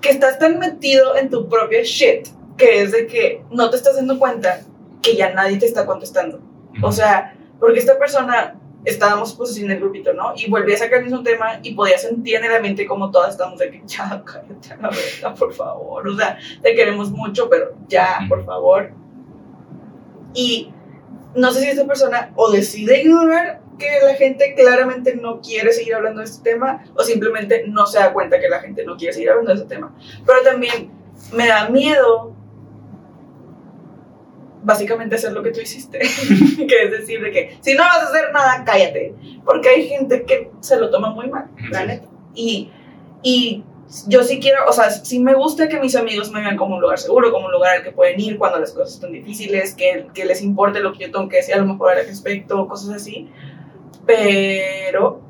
que estás tan metido en tu propia shit, que es de que no te estás dando cuenta que ya nadie te está contestando. O sea, porque esta persona estábamos pues así en el grupito, ¿no? Y volví a sacar el mismo tema y podía sentir en la mente como todas estamos de que ya, cállate a la verga, por favor. O sea, te queremos mucho, pero ya, por favor. Y no sé si esta persona o decide ignorar que la gente claramente no quiere seguir hablando de este tema o simplemente no se da cuenta que la gente no quiere seguir hablando de este tema. Pero también me da miedo básicamente hacer lo que tú hiciste, que es decir de que si no vas a hacer nada, cállate, porque hay gente que se lo toma muy mal, la neta. Y, y yo sí quiero, o sea, sí me gusta que mis amigos me vean como un lugar seguro, como un lugar al que pueden ir cuando las cosas están difíciles, que, que les importe lo que yo tengo que decir a lo mejor al respecto, cosas así, pero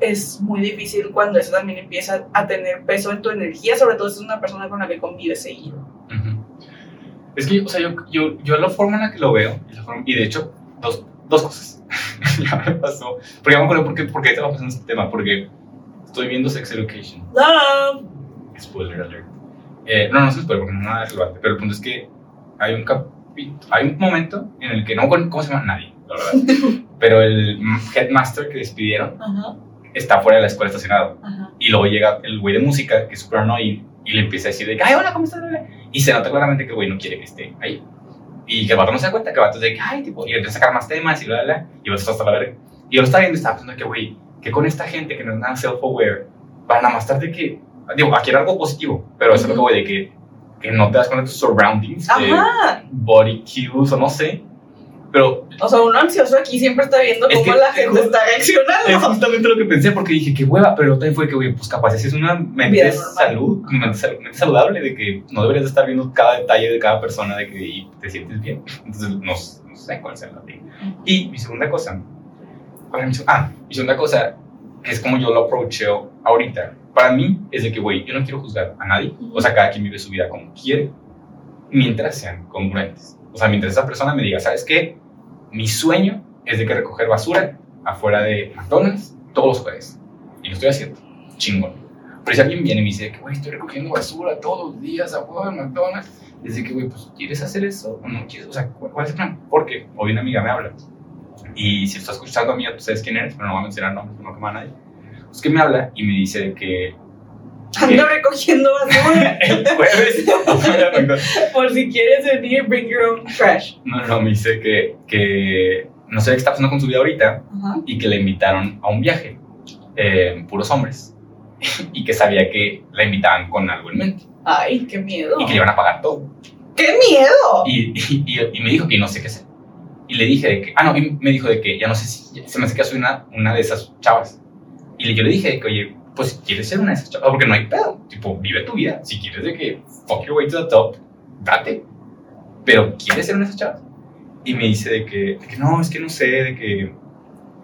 es muy difícil cuando eso también empieza a tener peso en tu energía, sobre todo si es una persona con la que convives seguido. Es que, o sea, yo, yo, yo la forma en la que lo veo, y, la forma- y de hecho, dos, dos cosas. ya me pasó. Porque ya me acuerdo por qué, por qué estaba pasando este tema. Porque estoy viendo Sex Education. Love. Spoiler alert. Eh, no, no es spoiler porque no es nada relevante. Pero el punto es que hay un capítulo, hay un momento en el que no cómo se llama nadie, la verdad. pero el headmaster que despidieron está fuera de la escuela estacionado. Y luego llega el güey de música, que es súper annoying, y le empieza a decir de que, ay, hola, ¿cómo estás? Y se nota claramente que el güey no quiere que esté ahí. Y que el vato no se da cuenta, que el vato es de que, ay, tipo, y empieza a sacar más temas y bla, bla, bla, y el vato está hasta la verga. Y yo lo estaba viendo y estaba pensando que, güey, que con esta gente que no es nada self-aware, van a más tarde que, digo, aquí era algo positivo, pero eso es lo que voy de que, que no te das cuenta de tus surroundings, de Ajá. body cues o no sé. Pero O sea, uno ansioso aquí siempre está viendo Es cómo que- la gente está Es reaccionando. justamente lo que pensé porque dije, qué hueva, pero también fue que, güey, pues capaz si es una mente salud, mente, sal- mente saludable, de que no deberías de estar viendo cada detalle de cada persona de que te sientes bien. Entonces, no, no sé cuál sea la de. Y mi segunda cosa, ¿cuál era mi seg- ah, mi segunda cosa, que es como yo lo approacheo ahorita, para mí es de que, güey, yo no quiero juzgar a nadie, o sea, cada quien vive su vida como quiere, mientras sean congruentes. O sea, mientras esa persona me diga, ¿sabes qué? Mi sueño es de que recoger basura afuera de McDonald's todos los jueves. Y lo estoy haciendo. Chingón. Pero si alguien viene y me dice que, güey, estoy recogiendo basura todos los días afuera de McDonald's, es de que, güey, pues, ¿quieres hacer eso o no quieres? O sea, ¿cuál es el plan? Porque hoy una amiga me habla. Y si estás escuchando a mí, tú sabes quién eres, pero no voy a mencionar nombres, no quema a nadie. Es que me habla y me dice que Ando recogiendo basura. el jueves Por si quieres venir, bring your own trash. No, no, me dice que, que no sé qué está pasando con su vida ahorita Ajá. y que le invitaron a un viaje, eh, puros hombres, y que sabía que la invitaban con algo en mente Ay, qué miedo. y que le iban a pagar todo. ¡Qué miedo! Y, y, y- y me dijo que no sé qué hacer. Y le dije de que, ah, no, y me dijo de que ya no sé si, se me hace que soy una, una de esas chavas. Y yo le dije de que, oye, pues quieres ser una de esas chavas, porque no hay pedo, tipo, vive tu vida. Si quieres de que fuck your way to the top, date. Pero quieres ser una de esas chavas. Y me dice de que, de que no, es que no sé, de que.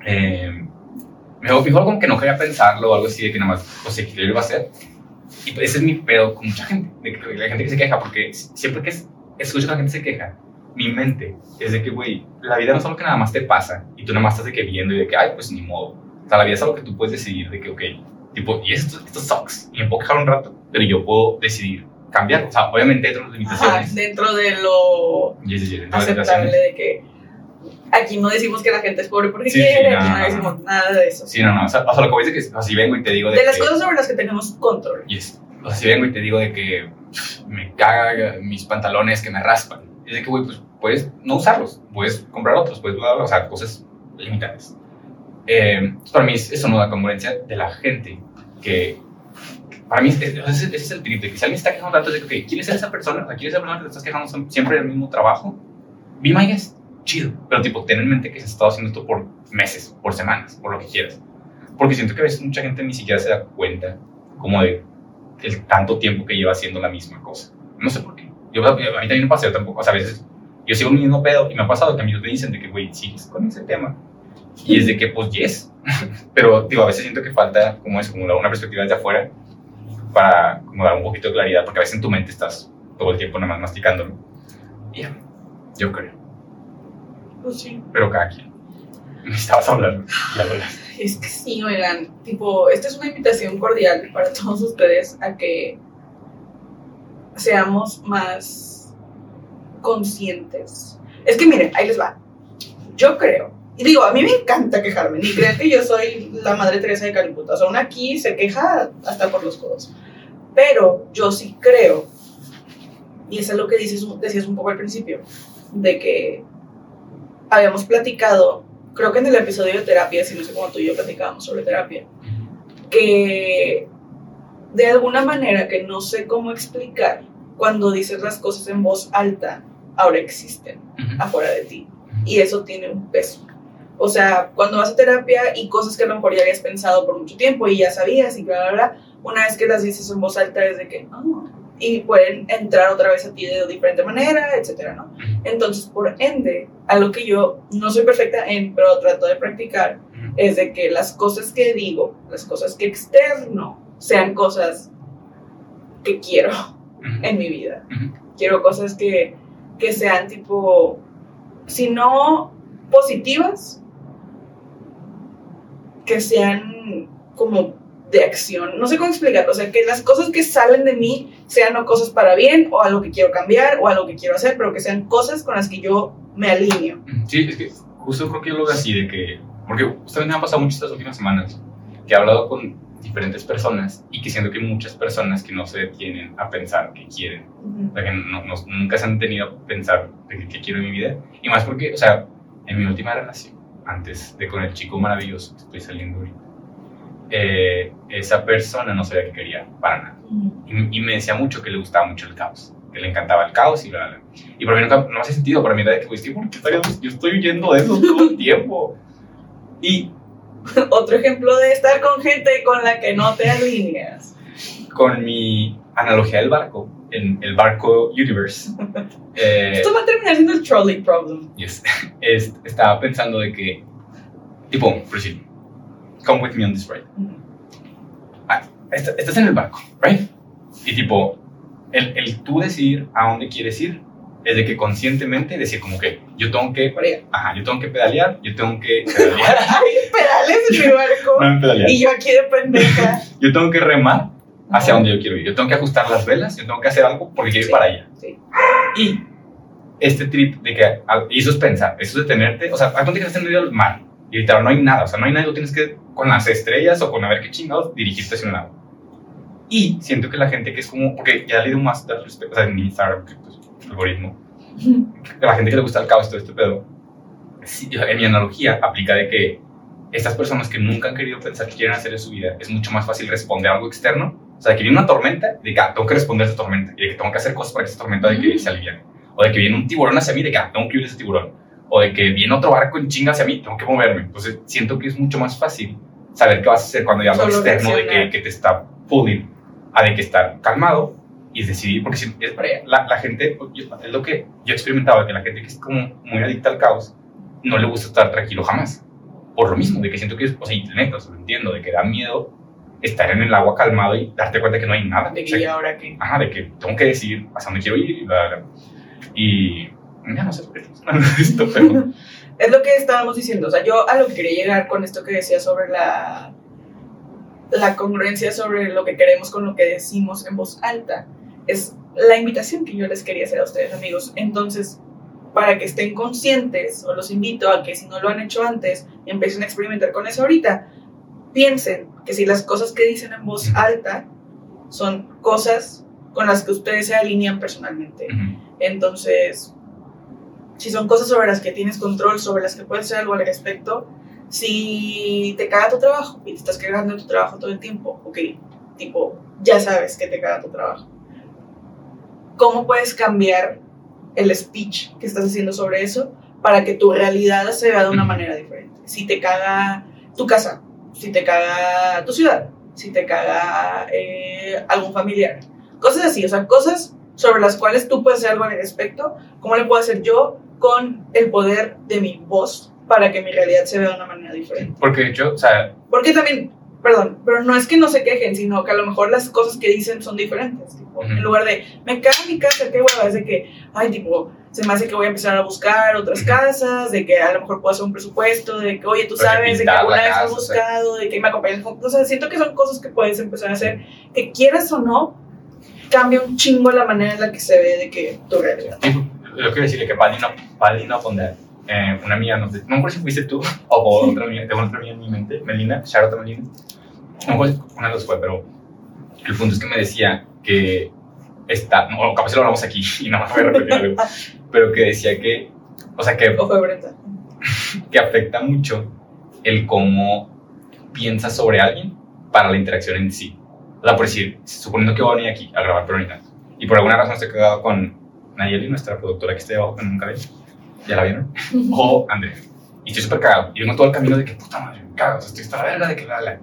eh, me dijo algo que no quería pensarlo o algo así, de que nada más, o sea, que yo lo iba a hacer. Y pues ese es mi pedo con mucha gente, de que la gente que se queja, porque siempre que es- escucho que la gente se queja, mi mente es de que, güey, la vida no es algo que nada más te pasa y tú nada más estás de que viendo y de que, ay, pues ni modo. O sea, la vida es algo que tú puedes decidir de que, ok, tipo, y esto, esto sucks, y me puedo quejar un rato, pero yo puedo decidir cambiar. O sea, obviamente dentro de las Ajá, limitaciones. dentro de lo Yes, yes, yes, dentro de las aceptable limitaciones. de que aquí no decimos que la gente es pobre porque Sí, sí, quiere, no, aquí no, no, no. decimos nada de eso. Sí, no, no, o sea, o sea, lo que voy a decir es que, si vengo y te digo de, de las que, cosas sobre las que tenemos control. Yes. O sea, si vengo y te digo de que me caga mis pantalones que me raspan, es de que, güey, pues puedes no usarlos, puedes comprar otros, puedes, o sea, cosas limitadas. Eh, para mí es- eso no da congruencia de la gente que, para mí, es- ese, ese es el trip, de que si alguien está quejando tanto, es de que, ok, ¿quieres ser esa persona? Sea, ¿quieres ser esa persona que te estás quejando siempre del mismo trabajo? Be my guest, chido. Pero, tipo, ten en mente que se ha estado haciendo esto por meses, por semanas, por lo que quieras. Porque siento que a veces mucha gente ni siquiera se da cuenta como de el tanto tiempo que lleva haciendo la misma cosa. No sé por qué. Yo, a mí también me pasa, yo tampoco, o sea, a veces yo sigo mi mismo pedo y me ha pasado que amigos me dicen de que, güey, sigues con ese tema. Y es de que, pues, yes. Pero, digo, a veces siento que falta, como es, como una perspectiva desde afuera para como dar un poquito de claridad, porque a veces en tu mente estás todo el tiempo nada más masticándolo. Y ya, yo creo. Pues sí. Pero cada quien. Me estabas hablando. Es que sí, oigan, tipo, esta es una invitación cordial para todos ustedes a que seamos más conscientes. Es que miren, ahí les va. yo creo, y digo, a mí me encanta quejarme, ni crean que yo soy la madre Teresa de Calcuta, o sea, una aquí se queja hasta por los codos, pero yo sí creo, y eso es lo que dices, decías un poco al principio, de que habíamos platicado, creo que en el episodio de terapia, si no sé cómo tú y yo platicábamos sobre terapia, que de alguna manera que no sé cómo explicar, cuando dices las cosas en voz alta, ahora existen afuera de ti. Y eso tiene un peso. O sea, cuando vas a terapia y cosas que a lo mejor ya habías pensado por mucho tiempo y ya sabías y bla, bla, bla, una vez que las dices en voz alta es de que, oh, y pueden entrar otra vez a ti de diferente manera, etcétera, ¿no? Entonces, por ende, algo que yo no soy perfecta en, pero trato de practicar, es de que las cosas que digo, las cosas que externo, sean cosas que quiero en mi vida. Quiero cosas que, que sean tipo, si no positivas, que sean como de acción. No sé cómo explicarlo. O sea, que las cosas que salen de mí sean o cosas para bien, o algo que quiero cambiar, o algo que quiero hacer, pero que sean cosas con las que yo me alineo. Sí, es que justo creo que yo lo veo así, de que. Porque ustedes me han pasado muchas estas últimas semanas que he hablado con diferentes personas y que siento que muchas personas que no se detienen a pensar qué quieren. O sea, que no, nunca se han tenido a pensar de qué quiero en mi vida. Y más porque, o sea, en mi última relación, antes de con el chico maravilloso que estoy saliendo ahorita, eh, esa persona no sabía qué quería para nada. y, me decía mucho que le gustaba mucho el caos, que le encantaba el caos y bla, bla. Y para mí nunca, no hace sentido, para mí era de que, pues, yo estoy huyendo de eso todo el tiempo. Y... Otro ejemplo de estar con gente con la que no te alineas. Con mi analogía del barco, en el barco Universe. Eh, Esto va a terminar siendo el trolley problem. Yes. estaba pensando de que, tipo, decir, come with me on this ride. Ah, estás en el barco, right? Y tipo, el, el tú decidir a dónde quieres ir es de que conscientemente decir como que yo tengo que ajá, yo tengo que pedalear, yo tengo que pedalear. Ay, pedales en mi barco. No, pedalear. Y yo aquí de pendeja. yo tengo que remar hacia donde yo quiero ir. Yo tengo que ajustar las velas, yo tengo que hacer algo porque quiero ir para allá. Sí. Y este trip de que, y eso es pensar, eso es detenerte, o sea, ¿a dónde estás en medio del mar? Y ahorita no hay nada, o sea, no hay nada, tú tienes que con las estrellas o con a ver qué chingados dirigirte hacia un lado. Y siento que la gente que es como, porque ya he leído más de respecto, o sea, en Instagram, que pues, algoritmo, la gente que le gusta el caos, todo este pedo, en mi analogía aplica de que estas personas que nunca han querido pensar qué quieren hacer en su vida, es mucho más fácil responder a algo externo. O sea, de que viene una tormenta, de que ah, tengo que responder a esa tormenta, y de que tengo que hacer cosas para que esa tormenta de que se alivie. O de que viene un tiburón hacia mí, de que ah, tengo que huir de ese tiburón o de que viene otro barco en chinga hacia mí, tengo que moverme. Entonces siento que es mucho más fácil saber qué vas a hacer cuando hay algo externo de que, que, te está pulling, a de que estar calmado y decidir, porque si, es, la, la, gente, es lo que yo he experimentado, que la gente que es como muy adicta al caos, no le gusta estar tranquilo jamás. Por lo mismo, de que siento que es, o sea, y neta, lo entiendo, de que da miedo estar en el agua calmado y darte cuenta que no hay nada. De que ahora qué. Ajá, de que tengo que decidir hacia dónde quiero ir y bla, bla. Y ya no sé esto, pero... es lo que estábamos diciendo. O sea, yo a lo que quería llegar con esto que decía sobre la, la congruencia sobre lo que queremos con lo que decimos en voz alta, es la invitación que yo les quería hacer a ustedes, amigos. Entonces, para que estén conscientes, o los invito a que si no lo han hecho antes, empiecen a experimentar con eso ahorita. Piensen que si las cosas que dicen en voz alta son cosas con las que ustedes se alinean personalmente. Entonces, si son cosas sobre las que tienes control, sobre las que puedes hacer algo al respecto, si te caga tu trabajo y te estás cagando en tu trabajo todo el tiempo, ok, tipo, ya sabes que te caga tu trabajo. ¿Cómo puedes cambiar el speech que estás haciendo sobre eso para que tu realidad se vea de una manera diferente? Si te caga tu casa, si te caga tu ciudad, si te caga eh, algún familiar, cosas así, o sea, cosas sobre las cuales tú puedes hacer algo al respecto, ¿cómo le puedo hacer yo con el poder de mi voz para que mi realidad se vea de una manera diferente. Porque yo, o sea... Porque también, perdón, pero no es que no se quejen, sino que a lo mejor las cosas que dicen son diferentes. Tipo, En lugar de, me cago en mi casa, qué hueva, es de que, ay, tipo, se me hace que voy a empezar a buscar otras casas, de que a lo mejor puedo hacer un presupuesto, de que, oye, tú sabes, de que alguna vez has buscado, de que me acompañas. O sea, siento que son cosas que puedes empezar a hacer, que quieras o no, cambia un chingo la manera en la que se ve de que tu realidad. Lo quiero decirle que Paddy no, Paddy no eh, una amiga, no sé, no me acuerdo si fuiste tú o otra amiga, tengo otra amiga en mi mente, Melina, Charlotte Melina. No me acuerdo si una de las fue, pero el punto es que me decía que está, no, capaz lo hablamos aquí y nada más voy a repetir algo, pero que decía que, o sea, que, que afecta mucho el cómo piensas sobre alguien para la interacción en sí. O sea, por decir, suponiendo que voy a venir aquí a grabar Peronita y por alguna razón estoy cagado con Nayeli, nuestra productora que está debajo que nunca ve, ya la vieron, o Andrea. Y estoy súper cagado. Y vengo todo el camino de que puta madre, me cago, o sea, estoy hasta la verga de que la la.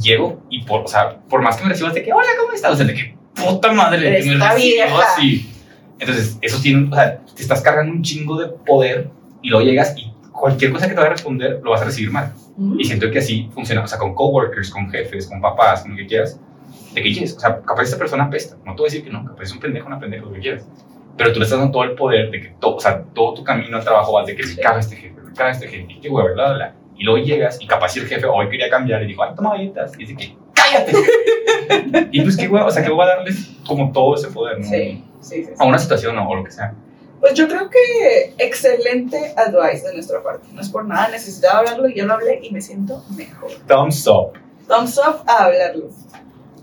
Llego y por, o sea, por más que me recibas de que, hola, ¿cómo estás? O sea, de que puta madre, de que me vieja. así. Entonces, eso tiene, o sea, te estás cargando un chingo de poder y luego llegas y cualquier cosa que te vaya a responder lo vas a recibir mal. Y siento que así funciona, o sea, con coworkers, con jefes, con papás, con lo que quieras, de que quieres, o sea, capaz esta persona apesta, no te voy a decir que no, capaz es un pendejo, una pendeja, lo que quieras, pero tú le estás dando todo el poder de que todo, o sea, todo tu camino al trabajo va de que me Sí. caga este jefe, me caga este jefe, y qué hueva, bla, bla, bla, y luego llegas y capaz si el jefe hoy quería cambiar y dijo, ay, toma galletas, y dice que, cállate, y pues qué hueva, o sea, que voy a darles como todo ese poder, ¿no? Sí, sí, sí. sí. A una situación o, o lo que sea. Pues yo creo que excelente advice de nuestra parte. No es por nada, necesitaba hablarlo y yo lo hablé y me siento mejor. Thumbs up. Thumbs up a hablarlo. Pues,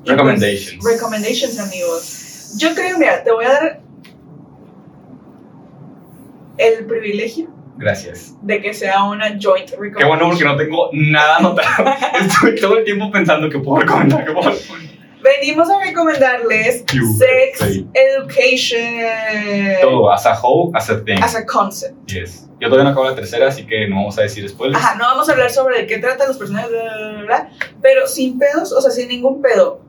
Recommendations. recommendations, amigos. Yo creo, mira, te voy a dar el privilegio Gracias. de que sea una joint recommendation. Qué bueno porque no tengo nada anotado. Estoy todo el tiempo pensando que puedo recomendar, que puedo recomendar. Venimos a recomendarles You, Sex sí. Education Todo, as a whole, as a thing. as a concept. Yes. Yo todavía no acabo la tercera, así que no vamos a decir spoilers. Ajá, no vamos a hablar sobre de qué tratan los personajes, bla, bla, bla, bla, pero sin pedos, o sea, sin ningún pedo.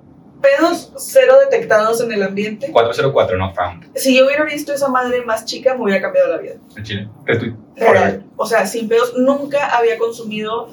Pedos cero detectados en el ambiente. 404, no found. Si yo hubiera visto esa madre más chica, me hubiera cambiado la vida. En Chile. Retweet. Real. O sea, sin pedos, nunca había consumido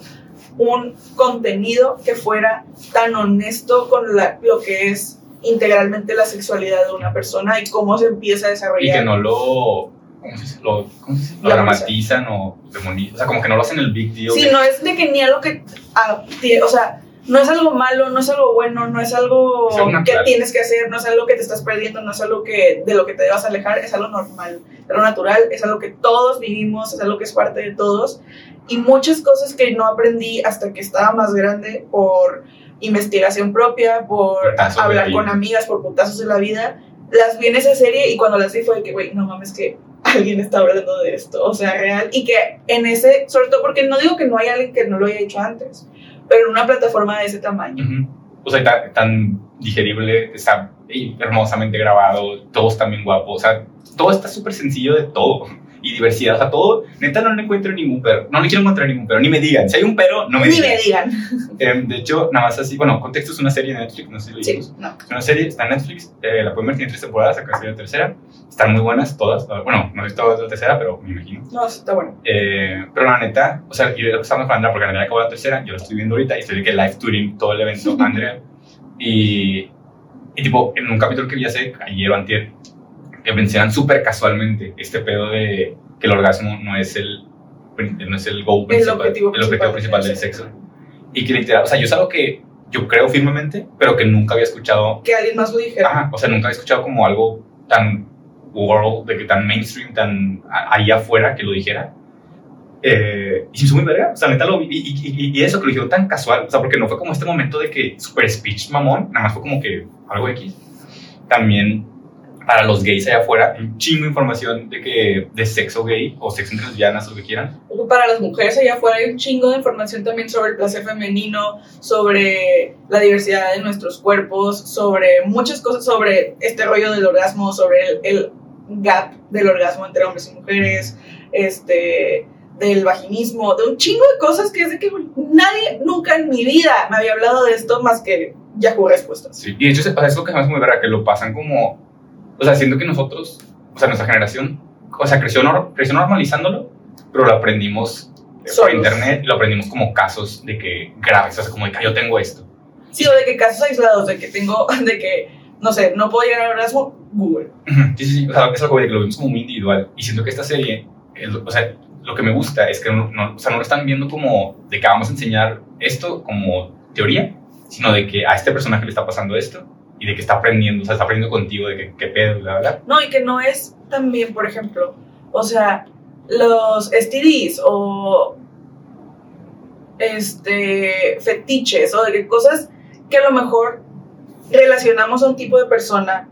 un contenido que fuera tan honesto con la- lo que es integralmente la sexualidad de una persona y cómo se empieza a Y desarrollar. que no lo. ¿Cómo se dice? Lo, ¿cómo se dice? Lo Glamoriza. dramatizan o demonizan. O sea, como que no lo hacen el big deal. Sí, de- no es de que ni algo que. ah, tie- o sea, no es algo malo, no es algo bueno, no es algo que tienes que hacer, no es algo que te estás perdiendo, no es algo que de lo que te debas alejar, es algo normal, es algo natural, es algo que todos vivimos, es algo que es parte de todos. Y muchas cosas que no aprendí hasta que estaba más grande por investigación propia, por Putazos hablar con amigas, por putazos de la vida, las vi en esa serie y cuando las vi fue de que, güey, no mames, que alguien está hablando de esto, o sea, real, y que en ese, sobre todo porque no digo que no hay alguien que no lo haya hecho antes, pero en una plataforma de ese tamaño. O sea, tan, tan digerible, está hermosamente grabado, todos bien guapos, o sea, todo está súper sencillo de todo. Y diversidad, sea, todo, neta no le encuentro ningún pero, no le quiero encontrar ningún pero, ni me digan, si hay un pero, no me Ni digan. me digan. Em, de hecho, nada más así, bueno, Contexto es una serie de Netflix, no sé si lo Sí, no. Es una serie, está en Netflix, eh, la pueden ver, tiene tres temporadas, acá en la tercera, están muy buenas todas, bueno, no he visto la tercera, pero me imagino. No, está bueno. Eh, pero la neta, o sea, y yo estaba Andrea porque Andrea acabó la tercera, yo la estoy viendo ahorita y estoy de que live touring todo el evento, Andrea. Y, y tipo, en un capítulo que vi hace ayer o antier, mencionan súper casualmente este pedo de que el orgasmo no es el, no es el goal principal, objetivo el objetivo principal principal del del sexo. Y que literal, o sea, yo es algo que yo creo firmemente, pero que nunca había escuchado Que alguien más lo dijera. Ajá, o sea, nunca había escuchado como algo tan world, de que tan mainstream, tan ahí afuera que lo dijera. Eh, y se hizo muy verga, o sea, neta lo y- y- y eso que lo dijeron tan casual, o sea, porque no fue como este momento de que super speech mamón, nada más fue como que algo X. También para los gays allá afuera, un chingo de información de que de sexo gay o sexo entre lesbianas o lo que quieran. Para las mujeres allá afuera hay un chingo de información también sobre el placer femenino, sobre la diversidad de nuestros cuerpos, sobre muchas cosas, sobre este rollo del orgasmo, sobre el, el gap del orgasmo entre hombres y mujeres, este del vaginismo, de un chingo de cosas que es de que nadie nunca en mi vida me había hablado de esto más que Yahoo Respuestas. Sí, y de hecho, sea, es lo que se me hace muy verga, que lo pasan como. O sea, siento que nosotros, o sea, nuestra generación, o sea, creció, creció normalizándolo, pero lo aprendimos eh, por Solos. internet lo aprendimos como casos de que graves, o sea, como de que "Ah, yo tengo esto. Sí, o de que casos aislados, de que tengo, de que, no sé, no puedo llegar al orgasmo, Google. Sí, sí, sí, o sea, es algo que lo vimos como muy individual. Y siento que esta serie, es o sea, lo que me gusta es que no, no- o sea, no lo están viendo como de que vamos a enseñar esto como teoría, sino de que a este personaje le está pasando esto y de que está aprendiendo, o sea, está aprendiendo contigo de que qué pedo, bla, bla. No, y que no es también, por ejemplo, o sea, los STDs o este fetiches o de cosas que a lo mejor relacionamos a un tipo de persona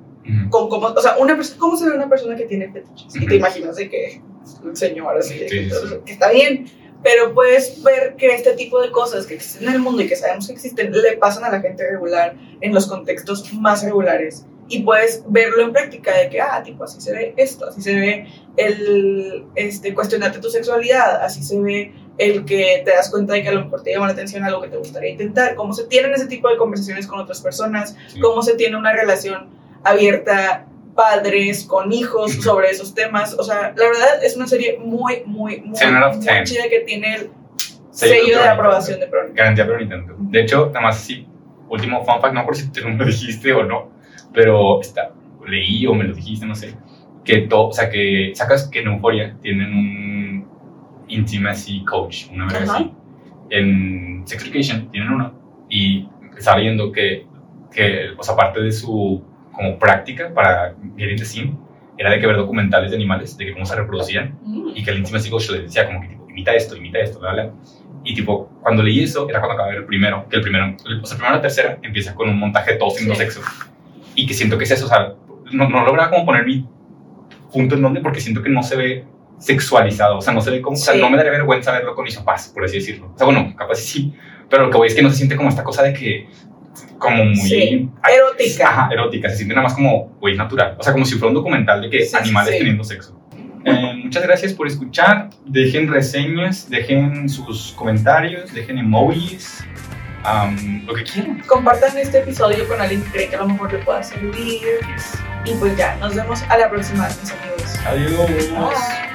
con cómo, o sea, una persona, ¿cómo se ve una persona que tiene fetiches? Y te imaginas de que un señor así, sí. que está bien, pero puedes ver que este tipo de cosas que existen en el mundo y que sabemos que existen le pasan a la gente regular en los contextos más regulares. Y puedes verlo en práctica de que, ah, tipo, así se ve esto, así se ve el este, cuestionarte tu sexualidad, así se ve el que te das cuenta de que a lo mejor te llama la atención algo que te gustaría intentar, cómo se tienen ese tipo de conversaciones con otras personas, Sí. cómo se tiene una relación abierta padres con hijos sobre esos temas. O sea, la verdad es una serie muy, muy, muy, muy chida que tiene el Sello sello de Verónica. aprobación de Verónica. Garantía pero Nintendo. De hecho, nada más sí, último fun fact, no recuerdo si tú me lo dijiste o no, pero está, leí o me lo dijiste, no sé, que todo, o sea, que sacas que en Euphoria tienen un intimacy coach, una vez así. En Sex Education tienen uno y estaba leyendo que, que, o sea, parte de su como práctica para Get in the Scene era de que ver documentales de animales, de que cómo se reproducían Mm. y que el coach le decía como que tipo, imita esto, imita esto, bla. Y tipo, cuando leí eso, era cuando acabé de ver el primero, que el primero, o sea, primero la tercera empieza con un montaje de todos teniendo Sí. sexo. Y que siento que es eso, o sea, no, no lograba como poner mi punto en donde, porque siento que no se ve sexualizado, o sea, no se ve como, o sea, Sí. no me daría vergüenza verlo con mis papás, por así decirlo. O sea, bueno, capaz sí, sí, pero lo que voy es que no se siente como esta cosa de que, como muy... Sí, erótica. Ajá, erótica, se siente nada más como, güey, natural. O sea, como si fuera un documental de que Sí, animales sí. teniendo sexo. Eh, muchas gracias por escuchar. Dejen reseñas, dejen sus comentarios, dejen emojis, am, lo que quieran. Compartan este episodio con alguien que cree que a lo mejor le pueda servir. Y pues ya, nos vemos a la próxima, mis amigos. Adiós. Bye.